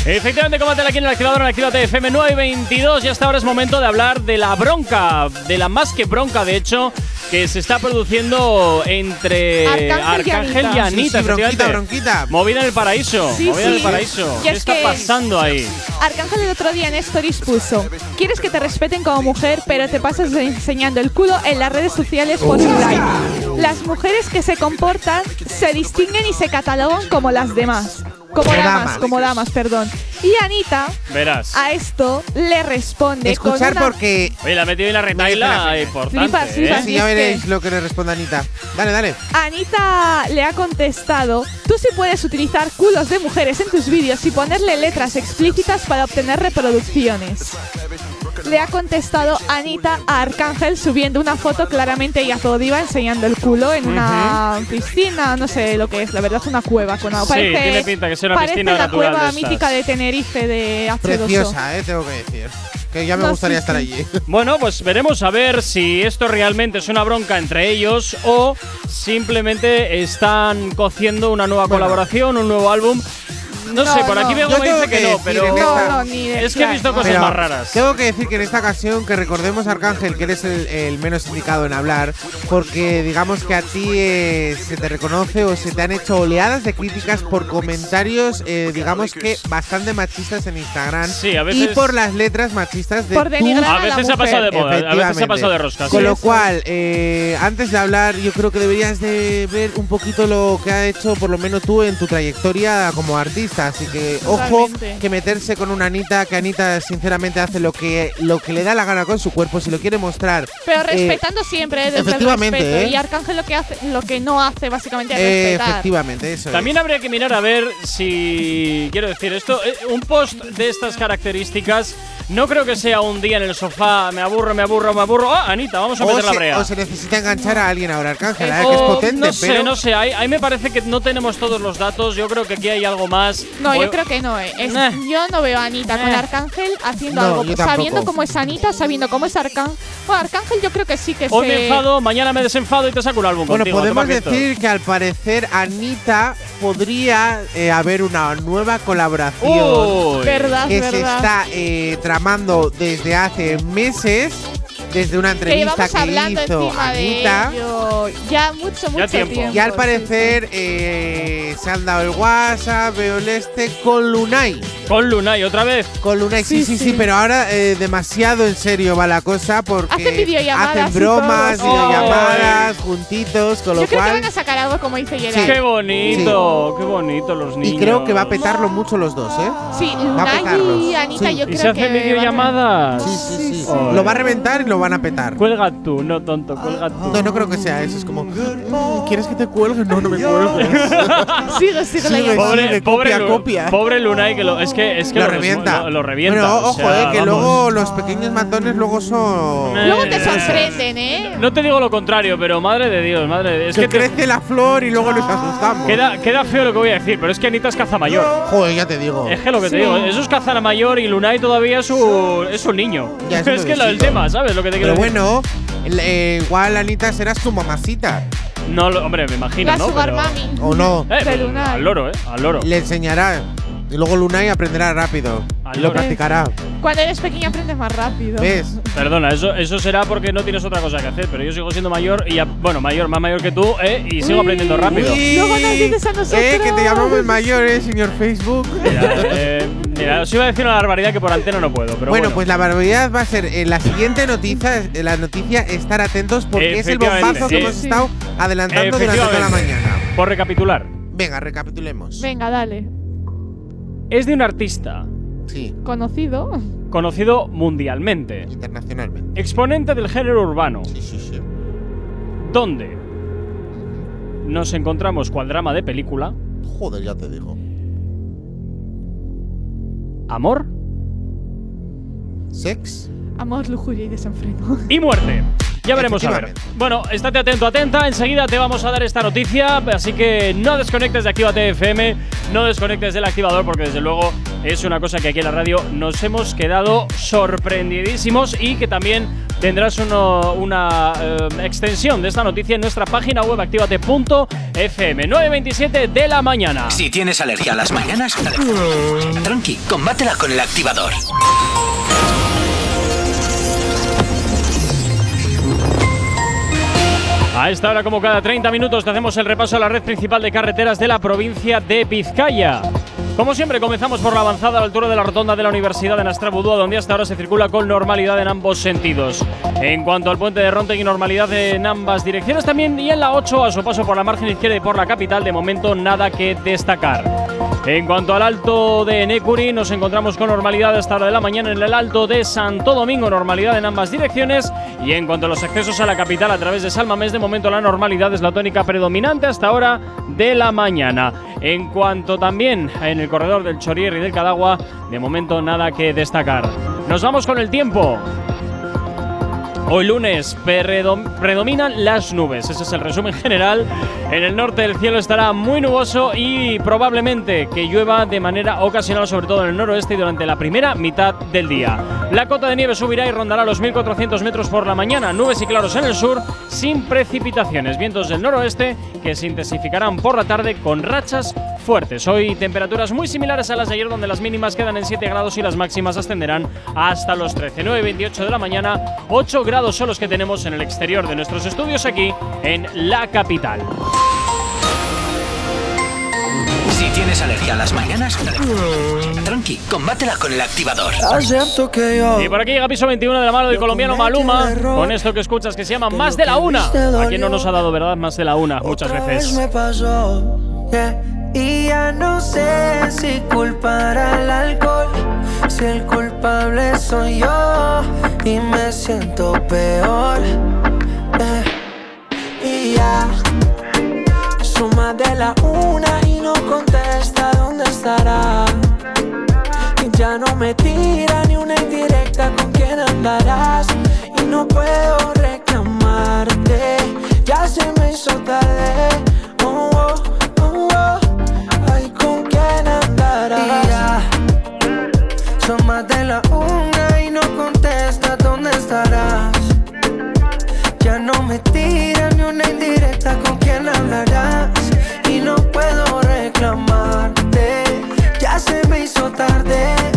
Efectivamente, combátela aquí en el activador en Actívate FM 9 y 22 y hasta ahora es momento de hablar de la bronca, de la más que bronca de hecho, que se está produciendo entre Arcángel y y Anita. Anita. Sí, sí, bronquita, bronquita. Movida en el paraíso, Sí, movida en el paraíso. ¿Qué es está que- pasando ahí? Arcángel el otro día en Quieres que te respeten como mujer, pero te pasas enseñando el culo en las redes sociales por su. Las mujeres que se comportan se distinguen y se catalogan como las demás. Como damas, damas. como damas, perdón. Y Anita Verás. a esto le responde Escuchar con una... porque. Oye, la ha metido en la retaila importante. Flipas, ¿eh? flipas. Ya es veréis que- lo que le responde Anita. Dale, dale. Anita le ha contestado, tú sí puedes utilizar culos de mujeres en tus vídeos y ponerle letras explícitas para obtener reproducciones. Le ha contestado Anita a Arcángel subiendo una foto claramente ella todo iba enseñando el culo en una piscina, no sé lo que es, la verdad es una cueva con agua. Sí, tiene pinta que sea una parece piscina la natural cueva de mítica de Tenerife de H2O. Preciosa, eh, tengo que decir. Que ya me No, gustaría sí, estar allí. Bueno, pues veremos a ver si esto realmente es una bronca entre ellos o simplemente están cociendo una nueva colaboración, un nuevo álbum. No, No, sé, por aquí me tengo dice que, que no, pero No, ni de es que he visto cosas Pero más raras. Tengo que decir que en esta ocasión que recordemos a Arcángel que eres el, el menos indicado en hablar, porque digamos que a ti eh, se te reconoce o se te han hecho oleadas de críticas por comentarios, eh, digamos que bastante machistas en Instagram Sí, a y veces- por las letras machistas de Por denigrar A veces se ha pasado de moda, a veces se ha pasado de rosca. Con sí. lo cual, eh, antes de hablar, yo creo que deberías de ver un poquito lo que ha hecho, por lo menos tú, en tu trayectoria como artista. Así que, ojo, Totalmente. que meterse con una Anita, que Anita sinceramente hace lo que, lo que le da la gana con su cuerpo, si lo quiere mostrar. Pero eh, respetando siempre, desde el efectivamente, respeto. ¿eh? Y Arcángel lo que hace, lo que no hace básicamente es eh, respetar. efectivamente, eso También es. habría que mirar a ver si. Quiero decir, esto. eh, Un post de estas características. No creo que sea un día en el sofá. Me aburro, me aburro, me aburro. ¡Ah, Anita! Vamos a O meter la brea. o se necesita enganchar a alguien ahora, Arcángel, Eh, ¿eh? que es potente, no sé, pero. no sé. Ahí, ahí me parece que no tenemos todos los datos. Yo creo que aquí hay algo más. No, yo creo que no, eh. Es- yo no veo a Anita con Arcángel haciendo No, algo. Sabiendo cómo es Anita, sabiendo cómo es Arcángel. Bueno, Arcángel yo creo que sí que Hoy se. me enfado, mañana me desenfado y te saco un álbum Bueno, contigo. podemos decir que al parecer Anita podría eh, haber una nueva colaboración Uy. Verdad, que se verdad. está eh, tramando desde hace meses, desde una Que entrevista que hablando hizo Anita. ya mucho, mucho tiempo. Y al sí, parecer eh, se han dado el WhatsApp, veo el este con Lunay. Con Lunay, otra vez. Con Lunay, sí, sí, Sí, sí, sí. pero ahora eh, demasiado en serio va la cosa porque Hacen videollamadas hacen y bromas, videollamadas, juntitos, con Yo lo creo que van a sacar algo como dice Gerard. Qué bonito, qué bonito los niños. Y creo que va a petarlo mucho los dos, ¿eh? Sí, Va a Lunay y Anita, Sí. yo ¿Y creo se que. hacen van a- videollamadas? Sí, sí, sí. Lo va a reventar y lo van a petar. Cuelga tú, no tonto, cuelga tú. No, no creo que sea eso. Es como, "Mm, ¿quieres que te cuelgue? No, no me cuelgues. Sigue, sigue la. Pobre, sigue, pobre, copia, Lu- copia. pobre Lunay que lo es que es que lo lo, revienta. Lo, lo revienta. Bueno, o ojo, sea, eh, que vamos. luego los pequeños matones luego son. Luego te sorprenden, ¿eh? No te digo lo contrario, pero madre de Dios, madre de Dios. Es que que te- crece la flor y luego nos asustamos. queda, queda feo lo que voy a decir, pero es que Anita es caza mayor. Joder, ya te digo. Es que lo que te digo, eso es cazar mayor y Lunay todavía es un, es un niño. Ya, es es que lo del bebecito. tema, ¿sabes? Lo que te quiero Pero decir. bueno, el- eh, igual Anita será su mamacita. No, lo- hombre, me imagino, La ¿no? Sugar Pero- Mami. ¿O no? Eh, pues, Lunay. al loro, ¿eh? Al loro. Le enseñará. Y luego Lunay aprenderá rápido. Y lo practicará. Cuando eres pequeño aprendes más rápido. ¿Ves? Perdona, eso, eso será porque no tienes otra cosa que hacer, pero yo sigo siendo mayor y, ya- bueno, mayor, más mayor que tú, ¿eh? Y sigo aprendiendo rápido. Uy, Luego nos dices a nosotros. Eh, que te llamamos mayores, señor Facebook. Mira, eh, mira, os iba a decir una barbaridad que por antena no puedo, pero bueno, bueno. pues la barbaridad va a ser en la siguiente noticia, en la noticia estar atentos porque es el bombazo que eh, hemos estado adelantando durante toda la mañana. Por recapitular, Venga, recapitulemos. Venga, dale. Es de un artista Sí, Conocido. conocido mundialmente, internacionalmente. exponente del género urbano, Sí, sí, sí. donde nos encontramos cual drama de película, Joder, ya te digo. amor ¿Sex? Amor, lujuria y desenfreno. y muerte. Ya veremos a ver. Bueno, estate atento, atenta. Enseguida te vamos a dar esta noticia. Así que no desconectes de Actívate FM, no desconectes del activador, porque desde luego es una cosa que aquí en la radio nos hemos quedado sorprendidísimos y que también tendrás uno- una eh, extensión de esta noticia en nuestra página web activate.fm. 9.27 de la mañana. Si tienes alergia a las mañanas, tranqui, combátela con el activador. A esta hora, como cada 30 minutos, te hacemos el repaso a la red principal de carreteras de la provincia de Vizcaya. Como siempre, comenzamos por la avanzada a la altura de la rotonda de la Universidad de Nastrabudúa, donde hasta ahora se circula con normalidad en ambos sentidos. En cuanto al puente de Rontegui, normalidad en ambas direcciones también, y en la 8, a su paso por la margen izquierda y por la capital, de momento nada que destacar. En cuanto al alto de Necuri, nos encontramos con normalidad a esta hora de la mañana en el alto de Santo Domingo, normalidad en ambas direcciones. Y en cuanto a los accesos a la capital a través de Salmamés, de momento la normalidad es la tónica predominante hasta hora de la mañana. En cuanto también en el corredor del Chorier y del Cadagua, de momento nada que destacar. Nos vamos con el tiempo. Hoy lunes predom- predominan las nubes, ese es el resumen general. En el norte el cielo estará muy nuboso y probablemente que llueva de manera ocasional, sobre todo en el noroeste y durante la primera mitad del día. La cota de nieve subirá y rondará los 1400 metros por la mañana, nubes y claros en el sur, sin precipitaciones, vientos del noroeste que se intensificarán por la tarde con rachas fuertes. Hoy temperaturas muy similares a las de ayer donde las mínimas quedan en 7 grados y las máximas ascenderán hasta los 13. 9 28 de la mañana, 8 grados son los que tenemos en el exterior de nuestros estudios aquí en la capital. Si tienes alergia a las mañanas, tranqui, combátela con el activador. Y por aquí llega piso 21 de la mano del colombiano Maluma con esto que escuchas que se llama Más de la Una. ¿A quién no nos ha dado, verdad? Más de la Una, muchas veces. Y ya no sé si culpar al alcohol, si el culpable soy yo y me siento peor. yeah. Y ya suma de la una y no contesta dónde estará. Y ya no me tira ni una indirecta con quién andarás. Y no puedo reclamarte, ya se me hizo tarde. Oh, oh, oh, caras. Son más de la una y no contestas dónde estarás. Ya no me tiras ni una indirecta con quien hablarás. Y no puedo reclamarte, ya se me hizo tarde.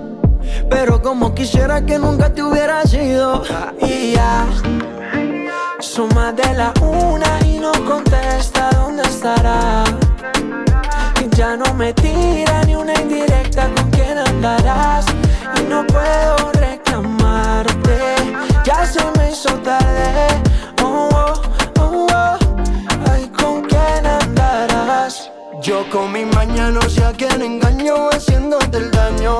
pero como quisiera que nunca te hubiera sido. Y ya más de la una y no contesta dónde estará. Y ya no me tira ni una indirecta con quién andarás. Y no puedo reclamarte Ya se me hizo tarde. Oh, oh, oh, oh Ay, ¿con quién andarás? Yo con mi mañana no sé a quién engaño haciéndote el daño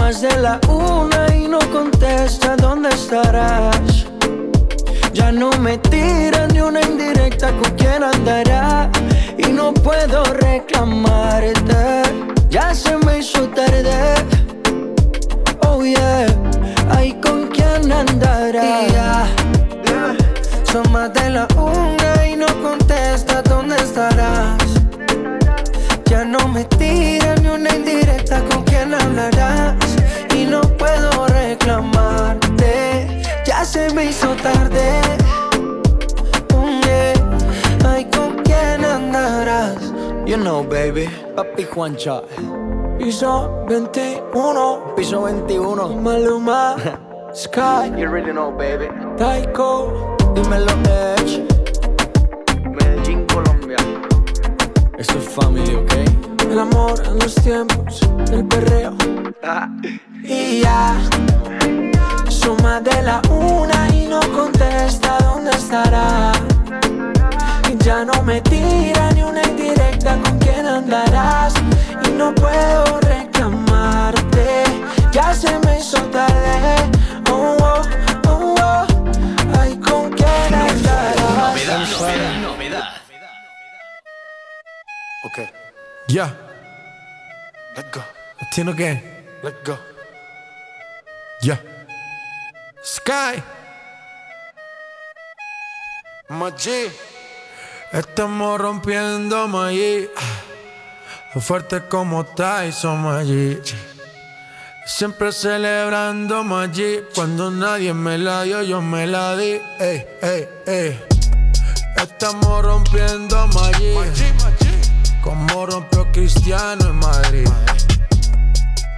más de la una y no contesta dónde estarás. Ya no me tiran ni una indirecta con quién andará. Y no puedo reclamarte. Ya se me hizo tarde. Oh yeah, ay con quién andará. Son más de la una y no contesta dónde estarás. Ya no me tiran ni una indirecta con quién hablarás se me hizo tarde. Mm, yeah. Ay, ¿con quién andarás? You know, baby. Papi Juancha Piso 21 Piso 21 Maluma Sky You really know, baby. Taiko. Dímelo, Edge Medellín, Colombia. Esto es family, ¿ok? El amor en los tiempos del perreo. Y ya Suma de la una y no contesta dónde estará Y ya no me tira ni una indirecta con quién andarás Y no puedo reclamarte Ya se me hizo tarde Oh, oh, oh, oh Ay, ¿con quién andarás? Novedad, novedad, novedad. Okay. Yeah. Let's go. Latino gang. Let's go. Yeah. Sky. Machi. Estamos rompiendo Maggi. Fuerte como Tyson Maggi. Siempre celebrando Maggi. Cuando nadie me la dio, yo me la di. Ey, ey, ey. Estamos rompiendo Maggi. Como rompió Cristiano en Madrid.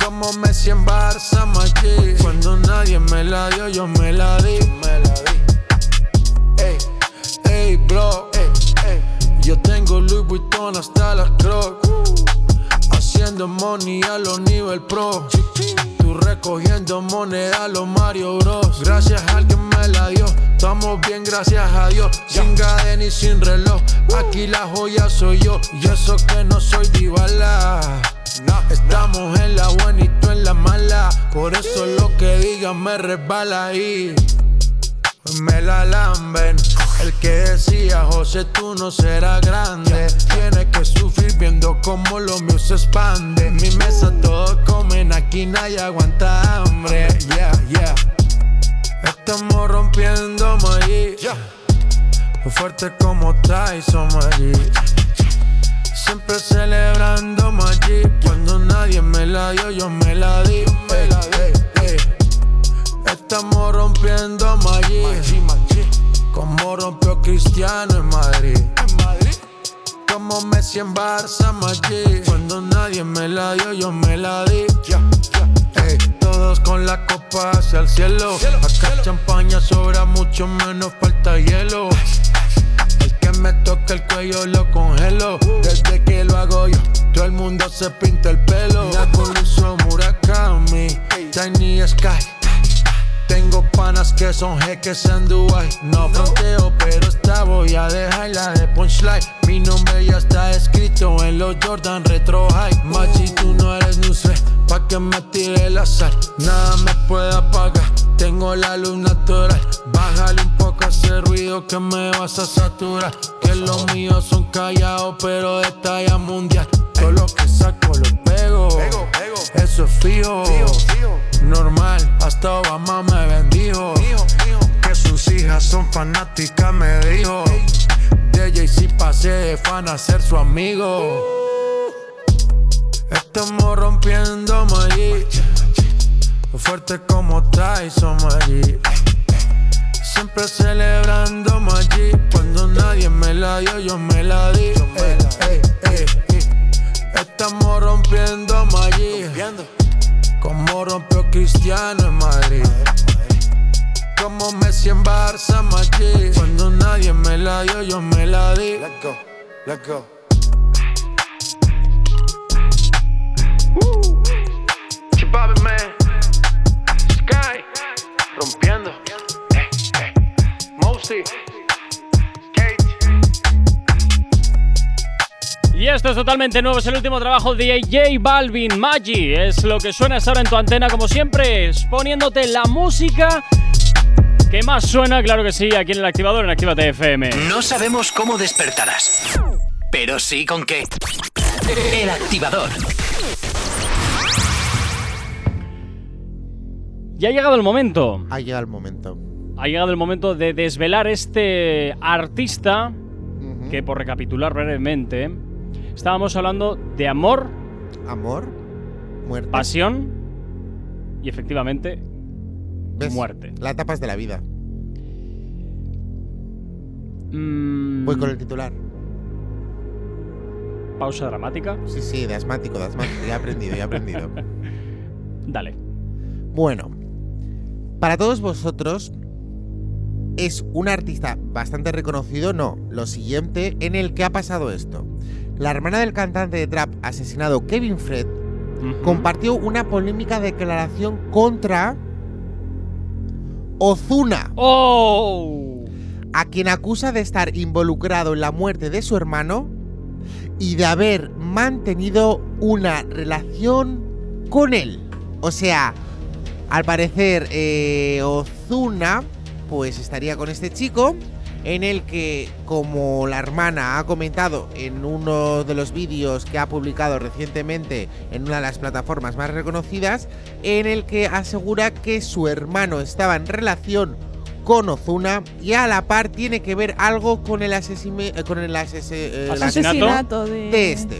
Como Messi en Barça, Maggi. Cuando nadie me la dio, yo me la di. Me la di. Ey, ey, bro. Ey, ey. Yo tengo Louis Vuitton hasta las Crocs. Haciendo money a los nivel pro. Tú recogiendo moneda a los Mario Bros. Gracias a alguien me la dio. Estamos bien, gracias a Dios. Sin cadena y sin reloj. Aquí la joya soy yo. Y eso que no soy divala. Estamos en la buena y tú en la mala. Por eso lo que digan me resbala ahí. Me la lamben. El que decía, José, tú no serás grande. Tiene que sufrir viendo cómo lo mío se expande. En mi mesa todos comen, aquí nadie aguanta hambre. Yeah, yeah. Estamos rompiendo maíz. Fuerte como Tyson Maggi. Siempre celebrando Maggi. Cuando nadie me la dio, yo me la di. Ey, ey, ey. Estamos rompiendo Maggi. Como rompió Cristiano en Madrid. Como Messi en Barça, Maggi. Cuando nadie me la dio, yo me la di. todos con la copa hacia el cielo. Acá champaña sobra mucho menos falta hielo. Me toca el cuello lo congelo. Desde que lo hago yo, todo el mundo se pinta el pelo. La Coluso Murakami, Tiny Sky. Tengo panas que son jeques en Dubai. No fronteo, pero esta voy a dejarla de punchline. Mi nombre ya está escrito en los Jordan Retro High. Machi, tú no eres Nusre, pa' que me tire la sal. Nada me puede apagar. Tengo la luz natural. Bájale un ese ruido que me vas a saturar. Que los míos son callados, pero de talla mundial. Todo lo que saco lo pego. Eso es fijo. Normal, hasta Obama me bendijo. Que sus hijas son fanáticas, me dijo. De Jay-Z pasé de fan a ser su amigo. Estamos rompiendo Maggi. Fuerte como Tyson Maggi. Siempre celebrando Maggi. Cuando nadie me la dio, yo me la di. Ey, ey, ey, ey. Estamos rompiendo Maggi. Como rompió Cristiano en Madrid. Como Messi en Barça, Maggi. Cuando nadie me la dio, yo me la di. Let's go, let's go. Chipabe, man. Sky. Rompiendo. Y esto es totalmente nuevo, es el último trabajo de J Balvin, Maggi. Es lo que suena ahora en tu antena, como siempre, poniéndote la música que más suena, claro que sí, aquí en el activador en Actívate FM. No sabemos cómo despertarás, pero sí con qué. El activador. Ya ha llegado el momento. Ha llegado el momento. Ha llegado el momento de desvelar este artista que, por recapitular brevemente, estábamos hablando de amor, Amor, muerte. pasión y efectivamente ¿Ves? muerte. Las etapas de la vida. Mm, Voy con el titular. Pausa dramática. Sí, sí, de asmático, de asmático. Ya he aprendido, ya he aprendido. Dale. Bueno, para todos vosotros es un artista bastante reconocido, no, lo siguiente en el que ha pasado esto. La hermana del cantante de trap asesinado Kevin Fred compartió una polémica declaración contra Ozuna. ¡Oh! A quien acusa de estar involucrado en la muerte de su hermano y de haber mantenido una relación con él. O sea, al parecer eh, Ozuna pues estaría con este chico en el que, como la hermana ha comentado en uno de los vídeos que ha publicado recientemente en una de las plataformas más reconocidas, en el que asegura que su hermano estaba en relación con Ozuna y a la par tiene que ver algo con el, asesime- eh, con el eh, el Asesinato de- de este.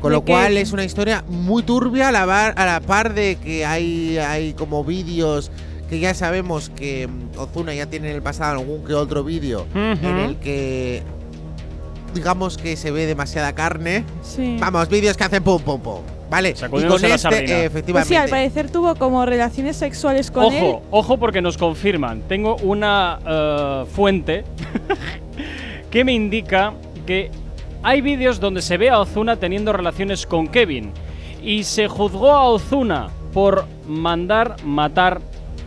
Con lo cual es una historia muy turbia a la, bar- a la par de que hay, hay como vídeos que ya sabemos que mm, Ozuna ya tiene en el pasado algún que otro vídeo en el que digamos que se ve demasiada carne. Sí. Vamos, vídeos que hacen pum pum pum. Vale, y con este, eh, Pues sí, efectivamente. al parecer tuvo como relaciones sexuales con él. Ojo, ojo porque nos confirman. Tengo una eh, fuente que me indica que hay vídeos donde se ve a Ozuna teniendo relaciones con Kevin y se juzgó a Ozuna por mandar matar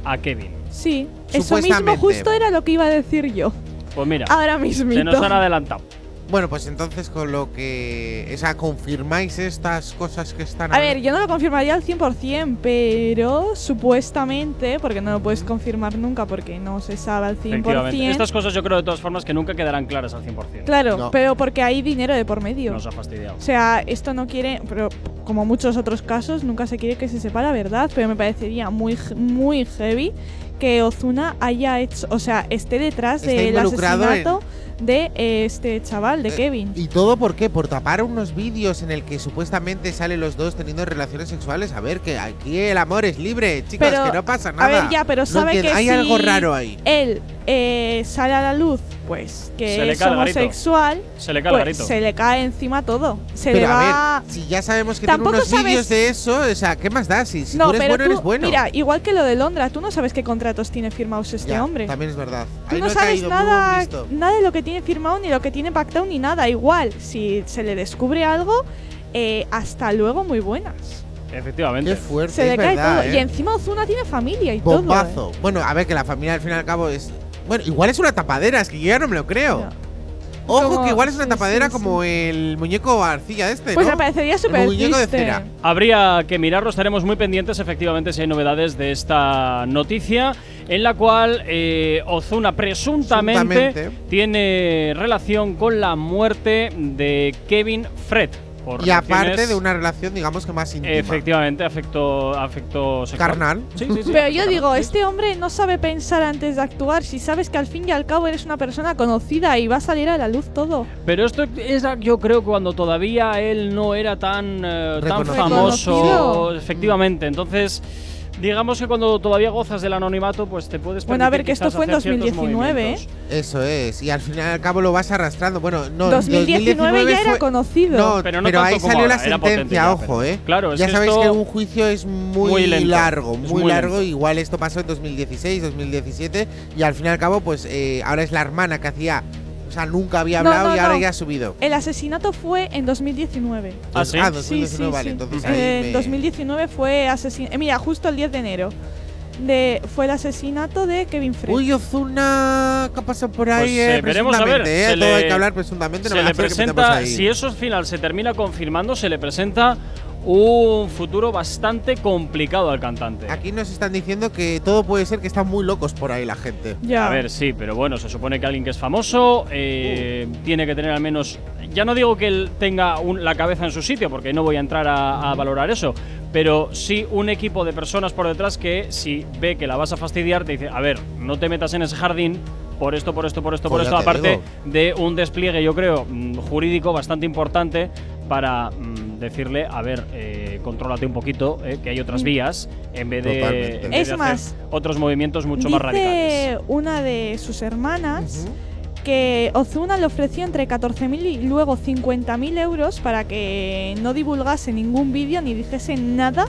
a Kevin. Sí, eso mismo Supuestamente. justo era lo que iba a decir yo. Pues mira, Ahora mismito. se nos han adelantado. Bueno, pues entonces con lo que. O sea, confirmáis estas cosas que están. A ver, yo no lo confirmaría al 100%, pero supuestamente, porque no lo puedes confirmar nunca porque no se sabe al 100%. Efectivamente. Estas cosas yo creo de todas formas que nunca quedarán claras al 100%. Claro, No. pero porque hay dinero de por medio. Nos ha fastidiado. O sea, esto no quiere, pero como muchos otros casos, nunca se quiere que se sepa la verdad, pero me parecería muy, muy heavy que Ozuna haya hecho, o sea, esté detrás Está del asesinato de eh, este chaval, de Kevin. ¿Y todo por qué? Por tapar unos vídeos en el que supuestamente salen los dos teniendo relaciones sexuales. A ver, que aquí el amor es libre, chicos, Pero, que no pasa nada. A ver, ya, pero No sabe entiendo, que hay si algo raro ahí. Él eh, sale a la luz, pues que es homosexual, Se le cae el pues, garito. se le cae encima todo. Se Pero le a va. ver, si ya sabemos que Tampoco tiene unos sabes- vídeos de eso, o sea, ¿qué más da? Si, si no, tú eres pero bueno, tú, eres bueno. mira, igual que lo de Londra, tú no sabes qué contratos tiene firmados este Ya, hombre. También es verdad. Tú Ahí no sabes nada, nada de lo que tiene firmado, ni lo que tiene pactado, ni nada. Igual, si se le descubre algo, eh, hasta luego, muy buenas. Efectivamente. Qué fuerte, Se le es cae verdad, todo. ¿eh? Y encima Ozuna tiene familia y todo. ¿eh? Bombazo. Bueno, a ver, que la familia al fin y al cabo es. Bueno, igual es una tapadera, es que yo ya no me lo creo. Ojo, Como- que igual es una sí, tapadera sí, como el muñeco arcilla este, Pues ¿no? me parecería súper muñeco de triste. cera. Habría que mirarlo, estaremos muy pendientes efectivamente si hay novedades de esta noticia en la cual eh, Ozuna presuntamente Presuntamente. tiene relación con la muerte de Kevin Fred. Por Y aparte de una relación, digamos que más íntima. Efectivamente, afecto, afecto sexual. Carnal. Sí, sí, sí. Pero yo digo, este hombre no sabe pensar antes de actuar. Si sabes que al fin y al cabo eres una persona conocida y va a salir a la luz todo. Pero esto es, yo creo, cuando todavía él no era tan, eh, tan famoso, efectivamente. Entonces, digamos que cuando todavía gozas del anonimato, pues te puedes Bueno, a ver, que esto fue en hacer ciertos 2019, ¿eh? Eso es. Y al fin y al cabo lo vas arrastrando. Bueno, no. 2019 ya era conocido. No, Pero pero, no tanto ahí salió la ahora, sentencia, ojo, pero- ¿eh? Claro, es ya que sabéis esto- que un juicio es muy, Muy lento, largo, es muy, muy largo. lento. Igual esto pasó en 2016, 2017. Y al fin y al cabo, pues eh, ahora es la hermana que hacía. Sea, nunca había hablado no, y ahora no. ya ha subido. El asesinato fue en 2019. Ah, sí. Ah, Sí, 2019, sí, vale. sí. Entonces Eh, ahí En me- 2019 fue asesinato. mira, justo el 10 de enero. De, fue el asesinato de Kevin Frey. Uy, Ozuna, ¿qué ha pasado por ahí? Pues, eh, eh, veremos a ver. presuntamente, eh, se Todo le- hay que hablar presuntamente. no se me le presenta, ahí. si eso al final se termina confirmando, se le presenta un futuro bastante complicado al cantante. Aquí nos están diciendo que todo puede ser que están muy locos por ahí la gente. Ya. A ver, sí, pero bueno, se supone que alguien que es famoso eh, tiene que tener al menos. Ya no digo que él tenga un- la cabeza en su sitio, porque no voy a entrar a, a valorar eso, pero sí un equipo de personas por detrás que si ve que la vas a fastidiar, te dice: A ver, no te metas en ese jardín. Por esto, por esto, por esto, por Pues esto, aparte digo. de un despliegue, yo creo, mm, jurídico bastante importante para mm, decirle, a ver, eh, contrólate un poquito, eh, que hay otras Mm. vías, en vez de, Totalmente. en vez Es de hacer más, otros movimientos mucho más radicales. Dice una de sus hermanas que Ozuna le ofreció entre 14.000 y luego 50.000 euros para que no divulgase ningún vídeo ni dijese nada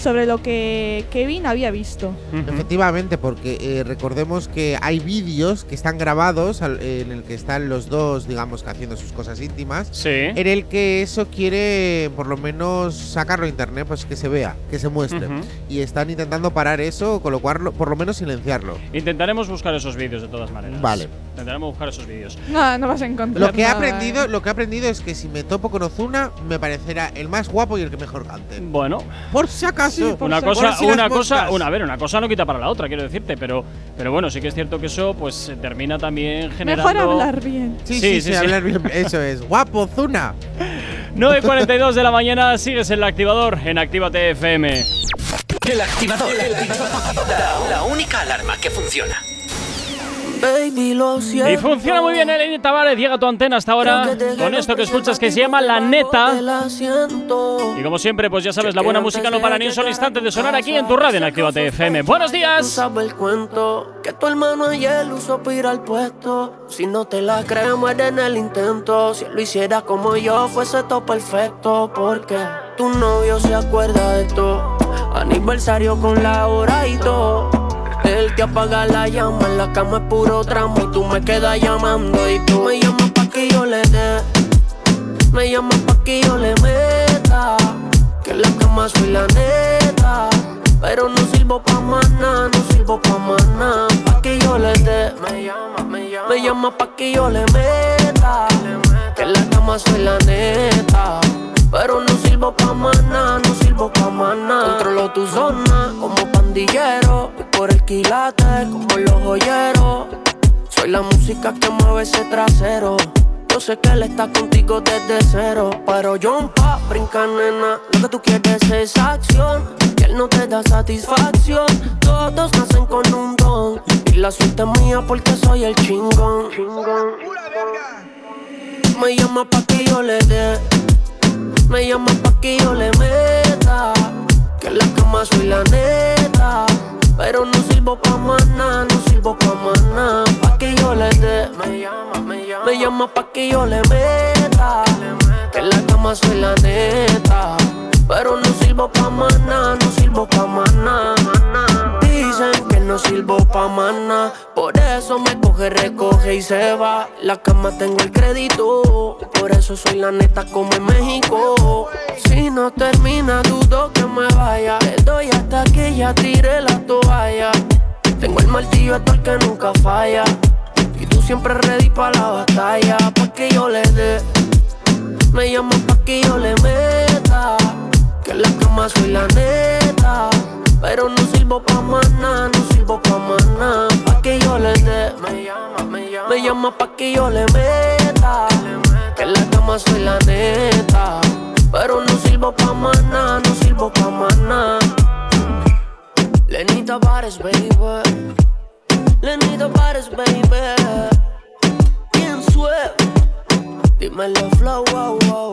sobre lo que Kevin había visto. Efectivamente, porque eh, recordemos que hay vídeos que están grabados al- en el que están los dos, digamos, que haciendo sus cosas íntimas. Sí. En el que eso quiere, por lo menos, sacarlo a internet, pues que se vea, que se muestre. Y están intentando parar eso, colocarlo, por lo menos silenciarlo. Intentaremos buscar esos vídeos de todas maneras. Vale. Intentaremos buscar esos vídeos. No, no vas a encontrar Lo que he nada, aprendido, ¿eh? lo que he aprendido es que si me topo con Ozuna, me parecerá el más guapo y el que mejor cante. Bueno, Por si acaso. una cosa, si una cosa, una, a ver, una cosa no quita para la otra, quiero decirte, pero, pero bueno, sí que es cierto que eso, pues se termina también generando. Mejor hablar bien. Sí, sí, Sí, sí, sí, sí. hablar bien. Eso es. Guapo, Ozuna. 9.42 de la mañana, sigues en el activador en Actívate FM. El activador. La, la única alarma que funciona. Baby, lo siento. Y funciona muy bien, Eleni Tavares. Llega tu antena hasta ahora con esto que escuchas que se llama La Neta. Y como siempre, pues ya sabes, la buena música no para ni un solo instante de sonar aquí en tu radio en Actívate FM. ¡Buenos días! el cuento que tu hermano ayer usó para al puesto. Si no te la crees, muere en el intento. Si lo hiciera como yo, fuese todo perfecto. Porque tu novio se acuerda de todo. Aniversario con la hora y todo. Él te apaga la llama, en la cama es puro tramo. Y tú me quedas llamando y tú me llamas pa' que yo le dé. Me llamas pa' que yo le meta. Que en la cama soy la neta. Pero no sirvo pa' más nada, no sirvo pa' más nada. Pa' que yo le dé. Me llama, me llama. Me llama pa' que yo le meta. Que en la cama soy la neta. Pero no sirvo pa' nada, no sirvo pa' nada. Controlo tu zona como pandillero. Y por el quilate como los joyeros. Soy la música que mueve ese trasero. Yo sé que él está contigo desde cero. Pero yo pa' brincar, nena. Lo que tú quieres es acción. Que él no te da satisfacción. Todos nacen con un don. Y la suerte es mía porque soy el chingón. Me llama pa' que yo le dé. Me llama pa' que yo le meta. Que en la cama soy la neta. Pero no sirvo pa' maná, no sirvo pa' maná. Pa' que yo le dé. Me llama, me llama. Me llama pa' que yo le meta. Que en la cama soy la neta. Pero no sirvo pa' maná, no sirvo pa' maná. Dicen no sirvo pa' maná. Por eso me coge, recoge y se va. La cama tengo el crédito. Por eso soy la neta como en México. Si no termina, dudo que me vaya. Le doy hasta que ya tire la toalla. Tengo el martillo hasta el que nunca falla. Y tú siempre ready pa' la batalla. Pa' que yo le dé. Me llama pa' que yo le meta. Que en la cama soy la neta. Pero no sirvo pa' maná, no sirvo pa' maná. Pa' que yo le dé. Me llama, me llama. Me llama pa' que yo le meta. Que en la cama soy la neta. Pero no sirvo pa' maná, no sirvo pa' maná. Lenita Bares, baby. Lenita Bares, baby. ¿Quién suave? Dímelo, flow, wow, wow.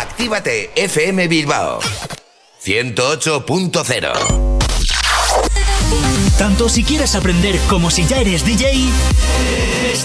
Actívate FM Bilbao. 108.0 Tanto si quieres aprender como si ya eres DJ,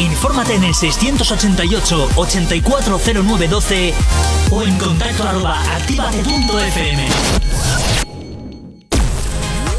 Infórmate en el 688-840912 o en contacto arroba activate.fm.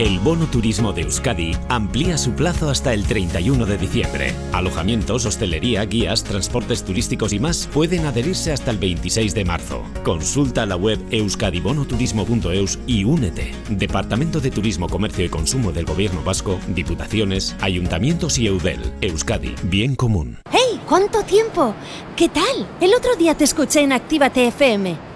El Bono Turismo de Euskadi amplía su plazo hasta el 31 de diciembre. Alojamientos, hostelería, guías, transportes turísticos y más pueden adherirse hasta el 26 de marzo. Consulta la web euskadibonoturismo.eus y únete. Departamento de Turismo, Comercio y Consumo del Gobierno Vasco, Diputaciones, Ayuntamientos y Eudel. Euskadi, bien común. ¡Hey! ¿Cuánto tiempo? ¿Qué tal? El otro día te escuché en Actívate FM.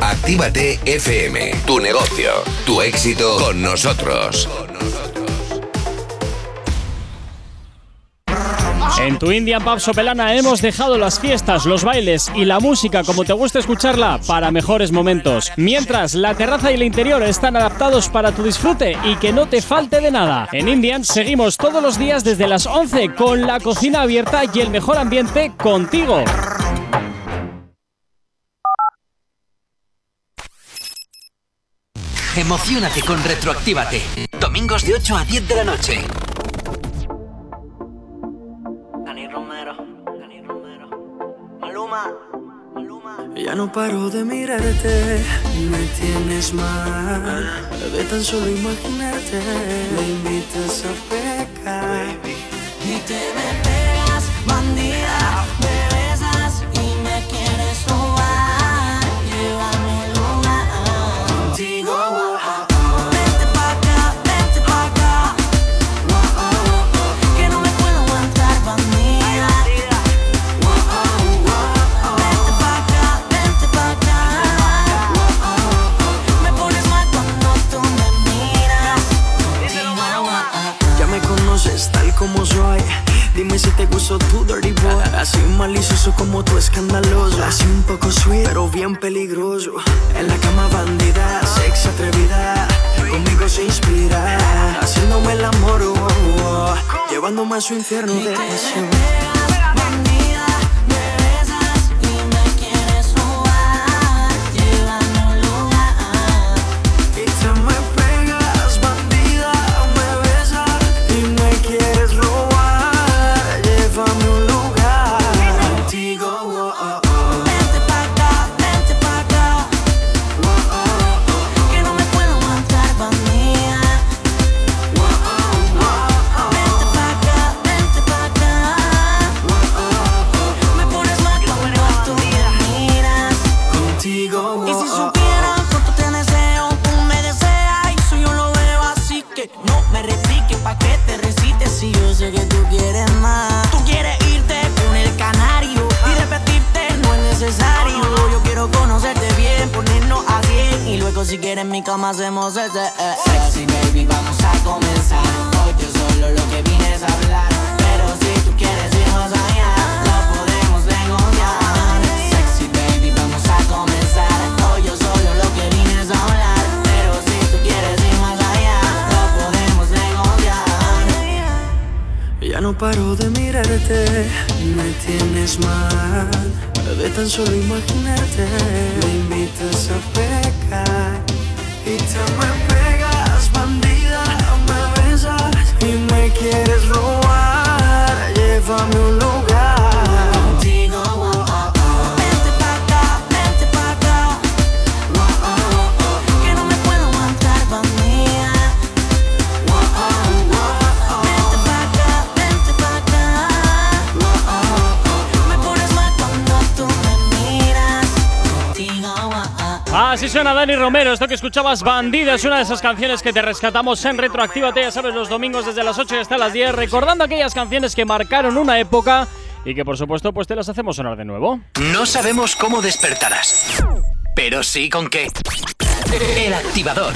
Actívate FM, tu negocio, tu éxito con nosotros. En tu Indian Pub Sopelana hemos dejado las fiestas, los bailes y la música como te gusta escucharla para mejores momentos. Mientras la terraza y el interior están adaptados para tu disfrute y que no te falte de nada. En Indian seguimos todos los días desde las 11 con la cocina abierta y el mejor ambiente contigo. Emocionate con Retroactívate. Domingos de 8 a 10 de la noche. Dani Romero, Dani Romero. Maluma, Maluma. Ya no paro de mirarte, me tienes mal. De tan solo imaginarte, me invitas a pecar. Y te me Gusto tu dirty boy. Así malicioso como tu escandaloso. Así un poco sweet, pero bien peligroso. En la cama bandida, sexy atrevida. Conmigo se inspira. Haciéndome el amor, oh, oh, oh. llevándome a su infierno de pasión. Dani Romero, esto que escuchabas Bandida es una de esas canciones que te rescatamos en Retroactívate, ya sabes, los domingos desde las 8 y hasta las 10, recordando aquellas canciones que marcaron una época y que por supuesto pues te las hacemos sonar de nuevo. No sabemos cómo despertarás, pero sí con qué. El activador.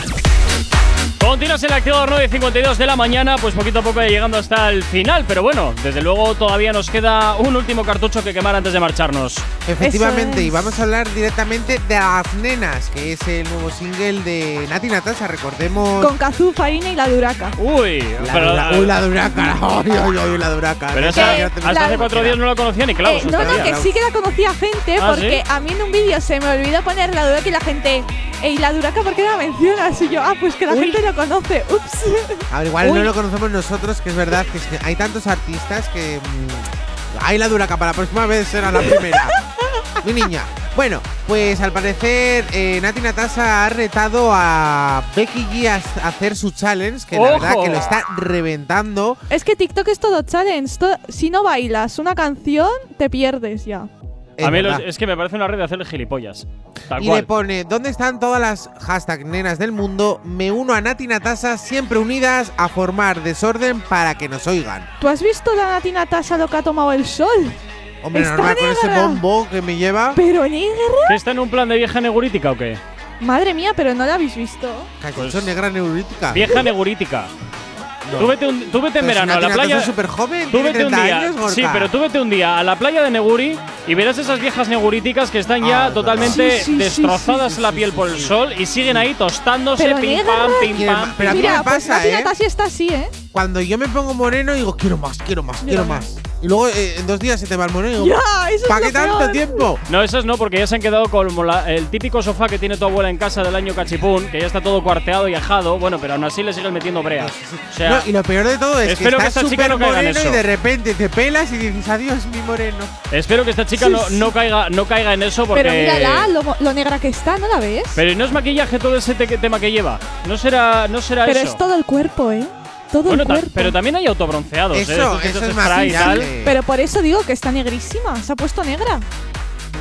Continuas el activador 9.52 de la mañana, pues poquito a poco llegando hasta el final, pero bueno, desde luego todavía nos queda un último cartucho que quemar antes de marcharnos. Efectivamente, es. y vamos a hablar directamente de Las Nenas, que es el nuevo single de Nati Natasha, recordemos. Con Kazú, Farina y la Duraca. Uy, La, pero, uy, la duraca, uy, uy, uy, la duraca. pero esa- hasta hace cuatro días no lo conocía ni claro. Eh, no, no, que sí que la conocía gente, ¿Ah, porque sí? a mí en un vídeo se me olvidó poner la Duraca y la gente. ¿Y la Duraca por qué la mencionas? Y yo, ah, pues que la gente lo conoce. Ups. A ver, igual Uy. no lo conocemos nosotros, que es verdad que, es que hay tantos artistas que. mm, hay la duraca, para la próxima vez será la primera. Mi niña. Bueno, pues al parecer eh, Nati Natasha ha retado a Becky G a hacer su challenge, que la verdad que lo está reventando. Es que TikTok es todo challenge. to- si no bailas una canción, te pierdes ya. Es a mí los- es que me parece una red de hacerle gilipollas. Tal Y cual. le pone, ¿dónde están todas las hashtag nenas del mundo? Me uno a Nati Natasha, siempre unidas a formar desorden para que nos oigan. ¿Tú has visto la Nati Natasha lo que ha tomado el sol? Hombre, ¿Está normal, con ese bombo que me lleva. ¿Pero negra? ¿Que está en un plan de vieja negurítica o qué? Madre mía, pero no la habéis visto. Cachucho negra neurítica. Vieja negurítica. No. Tú vete, un- tú vete en verano a la playa. súper joven, Tú vete un 30 día. años, sí, pero tú vete un día a la playa de Neguri y verás esas viejas neguríticas que están ya Ah, totalmente Sí, sí, sí, destrozadas sí, la piel por el sol y siguen ahí tostándose, Pero pim pam, pim pam. Pero a mí Mira, me pues pasa, Nati ¿eh? Natasha está así, ¿eh? Cuando yo me pongo moreno, digo, quiero más, quiero más, quiero más. Y luego eh, en dos días se te va el moreno y digo, Ya, eso es ¿para lo qué tanto peor. tiempo? No, esas no, porque ya se han quedado como la- el típico sofá que tiene tu abuela en casa del año cachipún, que ya está todo cuarteado y ajado, bueno, pero aún así le siguen metiendo breas. O sea, No, y lo peor de todo es que espero que estás esta chica súper no caiga en moreno y eso. de repente te pelas y dices, adiós, mi moreno. espero que esta chica Sí, no, sí. no caiga, no caiga en eso porque. Pero mírala, lo, lo negra que está, ¿no la ves? Pero no es maquillaje todo ese te- tema que lleva. No será, no será Pero eso. es todo el cuerpo, ¿eh? Todo bueno, el ta- cuerpo. pero también hay autobronceados, ¿eh? Eso, Estos eso es spray y tal. Pero por eso digo que está negrísima. Se ha puesto negra.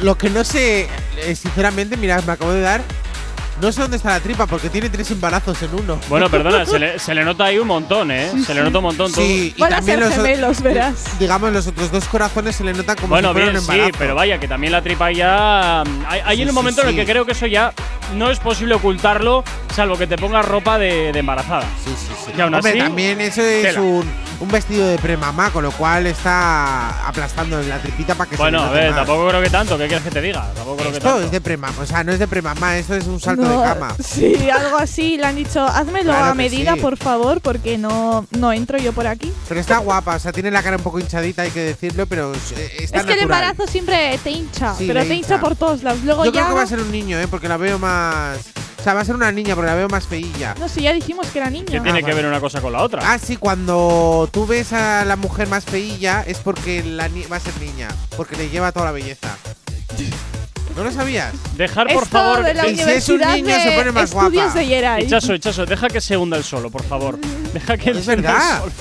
Lo que no sé, eh, sinceramente, mira, me acabo de dar. No sé dónde está la tripa porque tiene tres embarazos en uno. Bueno, perdona, se le, se le nota ahí un montón, ¿eh? se le nota un montón. Sí, y Van a también ser los, gemelos, verás. digamos, los otros dos corazones se le notan como Bueno, si fuera bien, un sí, embarazo. pero vaya, que también la tripa ya. mm, Hay, hay Sí, en un sí, momento en el sí. que creo que eso ya no es posible ocultarlo, salvo que te pongas ropa de, de embarazada. Sí, sí, sí. Y aún Hombre, así, también eso es un, un vestido de premamá, con lo cual está aplastando la tripita para que Bueno, se a le note ver, más. tampoco creo que tanto, ¿qué quieres que te diga? Tampoco creo que Esto tanto. es de premamá, o sea, no es de premamá, esto es un salto No, de cama. Sí, algo así. Le han dicho, házmelo Claro a medida, sí. por favor, porque no, no entro yo por aquí. Pero está guapa, o sea, tiene la cara un poco hinchadita, hay que decirlo, pero eh, está es que el embarazo siempre te hincha, Sí, pero te hincha hincha. por todos lados. Luego Yo ya. creo que va a ser un niño, ¿eh? Porque la veo más. O sea, va a ser una niña porque la veo más feilla. No sé, ya dijimos que era niña. ¿Qué tiene que ver una cosa con la otra? Ah, sí, cuando tú ves a la mujer más feilla es porque la ni- va a ser niña, porque le lleva toda la belleza. ¿No lo sabías? Dejar, por Esto favor. de la si es un niño, se pone más guapa. de Yeray. Echazo, echazo, deja que se hunda el solo, por favor. Deja que Es se hunda el verdad. solo.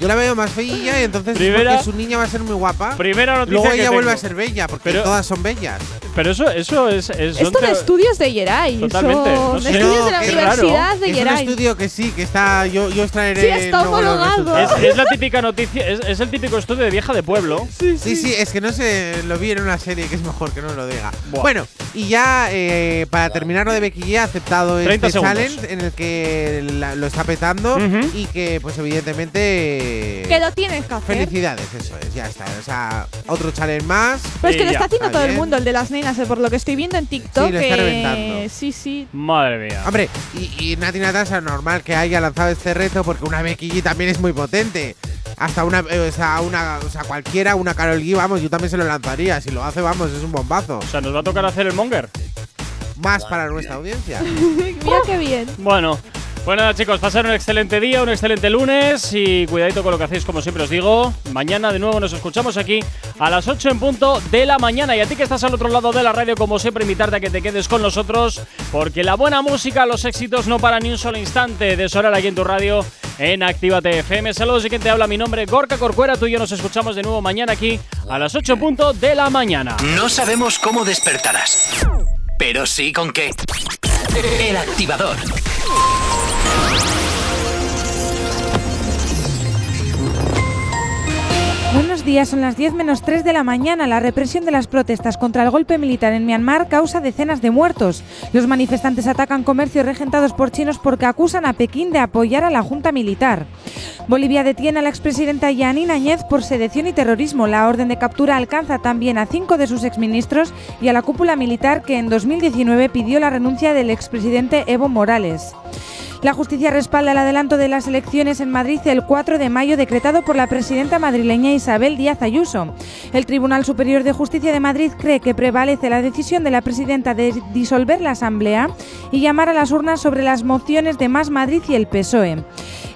Yo la veo más feilla y entonces es Primera- porque su niña va a ser muy guapa. Primera noticia Luego que ella vuelve a ser bella, porque Pero- todas son bellas. Pero eso, eso es. Esto de estudios de Yeray. Totalmente, Son no sé. estudios de la raro. Universidad de es un Yeray. estudio que sí, que está. Yo, yo os traeré. Sí, está homologado. Es, es la típica noticia, es, es el típico estudio de vieja de pueblo. Sí, sí, es que no sé, lo vi en una serie que es mejor que no lo diga. Buah. Bueno, y ya eh, para terminar lo de Becky G ha aceptado 30 este segundos. challenge en el que la- lo está petando y que pues evidentemente Que lo tienes que hacer. felicidades, eso es, ya está. O sea, otro challenge más. Pero es que lo está haciendo todo el mundo, el de las nenas, eh, por lo que estoy viendo en TikTok. Sí, lo está eh, reventando. sí, sí. Madre mía. Hombre, y, y Nati Natasha, normal que haya lanzado este reto porque una Becky G también es muy potente. Hasta una, eh, o sea, una, o sea, cualquiera, una Carol G, vamos, yo también se lo lanzaría. Si lo hace, vamos, es un bombazo. O sea, nos va a tocar hacer el monger. Más para nuestra audiencia. Mira qué bien. Bueno, pues nada, chicos, pasar un excelente día, un excelente lunes y cuidadito con lo que hacéis, como siempre os digo. Mañana de nuevo nos escuchamos aquí a las 8 en punto de la mañana. Y a ti que estás al otro lado de la radio, como siempre, invitarte a que te quedes con nosotros, porque la buena música, los éxitos no paran ni un solo instante de sonar aquí en tu radio en Actívate FM. Saludos y quien te habla, mi nombre Gorka Corcuera. Tú y yo nos escuchamos de nuevo mañana aquí a las 8 en punto de la mañana. No sabemos cómo despertarás, pero sí con qué. El activador. Buenos días, son las 10 menos 3 de la mañana. La represión de las protestas contra el golpe militar en Myanmar causa decenas de muertos. Los manifestantes atacan comercios regentados por chinos porque acusan a Pekín de apoyar a la junta militar. Bolivia detiene a la expresidenta Yanine Áñez por sedición y terrorismo. La orden de captura alcanza también a cinco de sus exministros y a la cúpula militar que en 2019 pidió la renuncia del expresidente Evo Morales. La justicia respalda el adelanto de las elecciones en Madrid el 4 de mayo decretado por la presidenta madrileña Isabel Díaz Ayuso. El Tribunal Superior de Justicia de Madrid cree que prevalece la decisión de la presidenta de disolver la Asamblea y llamar a las urnas sobre las mociones de Más Madrid y el PSOE.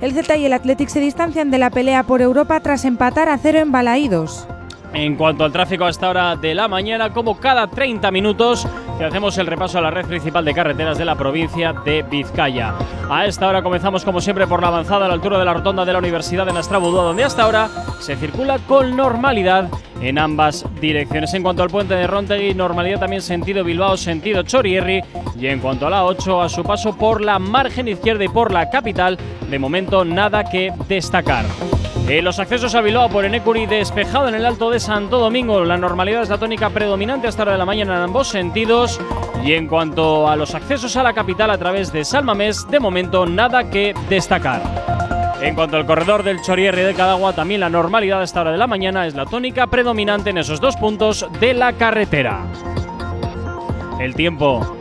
El Celta y el Athletic se distancian de la pelea por Europa tras empatar a cero en Balaídos. En cuanto al tráfico a esta hora de la mañana, como cada 30 minutos, que hacemos el repaso a la red principal de carreteras de la provincia de Vizcaya. A esta hora comenzamos como siempre por la avanzada a la altura de la rotonda de la Universidad de Nastrabudúa, donde hasta ahora se circula con normalidad en ambas direcciones. En cuanto al puente de Rontegui, normalidad también sentido Bilbao, sentido Chorierri. Y en cuanto a la 8, a su paso por la margen izquierda y por la capital, de momento nada que destacar. En los accesos a Bilbao por Enecuri despejado en el Alto de Santo Domingo. La normalidad es la tónica predominante hasta hora de la mañana en ambos sentidos. Y en cuanto a los accesos a la capital a través de Salmamés, de momento nada que destacar. En cuanto al corredor del Chorierri de Cadagua, también la normalidad a esta hora de la mañana es la tónica predominante en esos dos puntos de la carretera. El tiempo.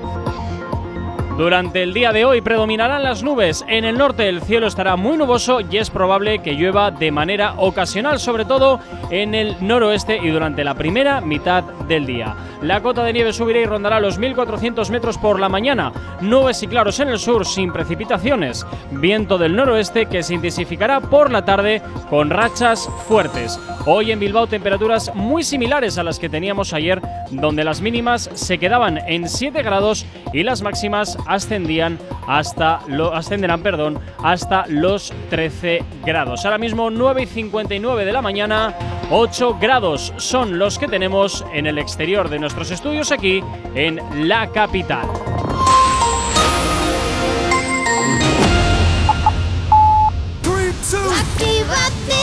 Durante el día de hoy predominarán las nubes. En el norte el cielo estará muy nuboso y es probable que llueva de manera ocasional, sobre todo en el noroeste y durante la primera mitad del día. La cota de nieve subirá y rondará los 1.400 metros por la mañana. Nubes y claros en el sur sin precipitaciones. Viento del noroeste que se intensificará por la tarde con rachas fuertes. Hoy en Bilbao temperaturas muy similares a las que teníamos ayer, donde las mínimas se quedaban en 7 grados y las máximas ascendían hasta lo, ascenderán perdón, hasta los 13 grados. Ahora mismo 9 y 59 de la mañana, 8 grados son los que tenemos en el exterior de nuestros estudios aquí en la capital. Actívate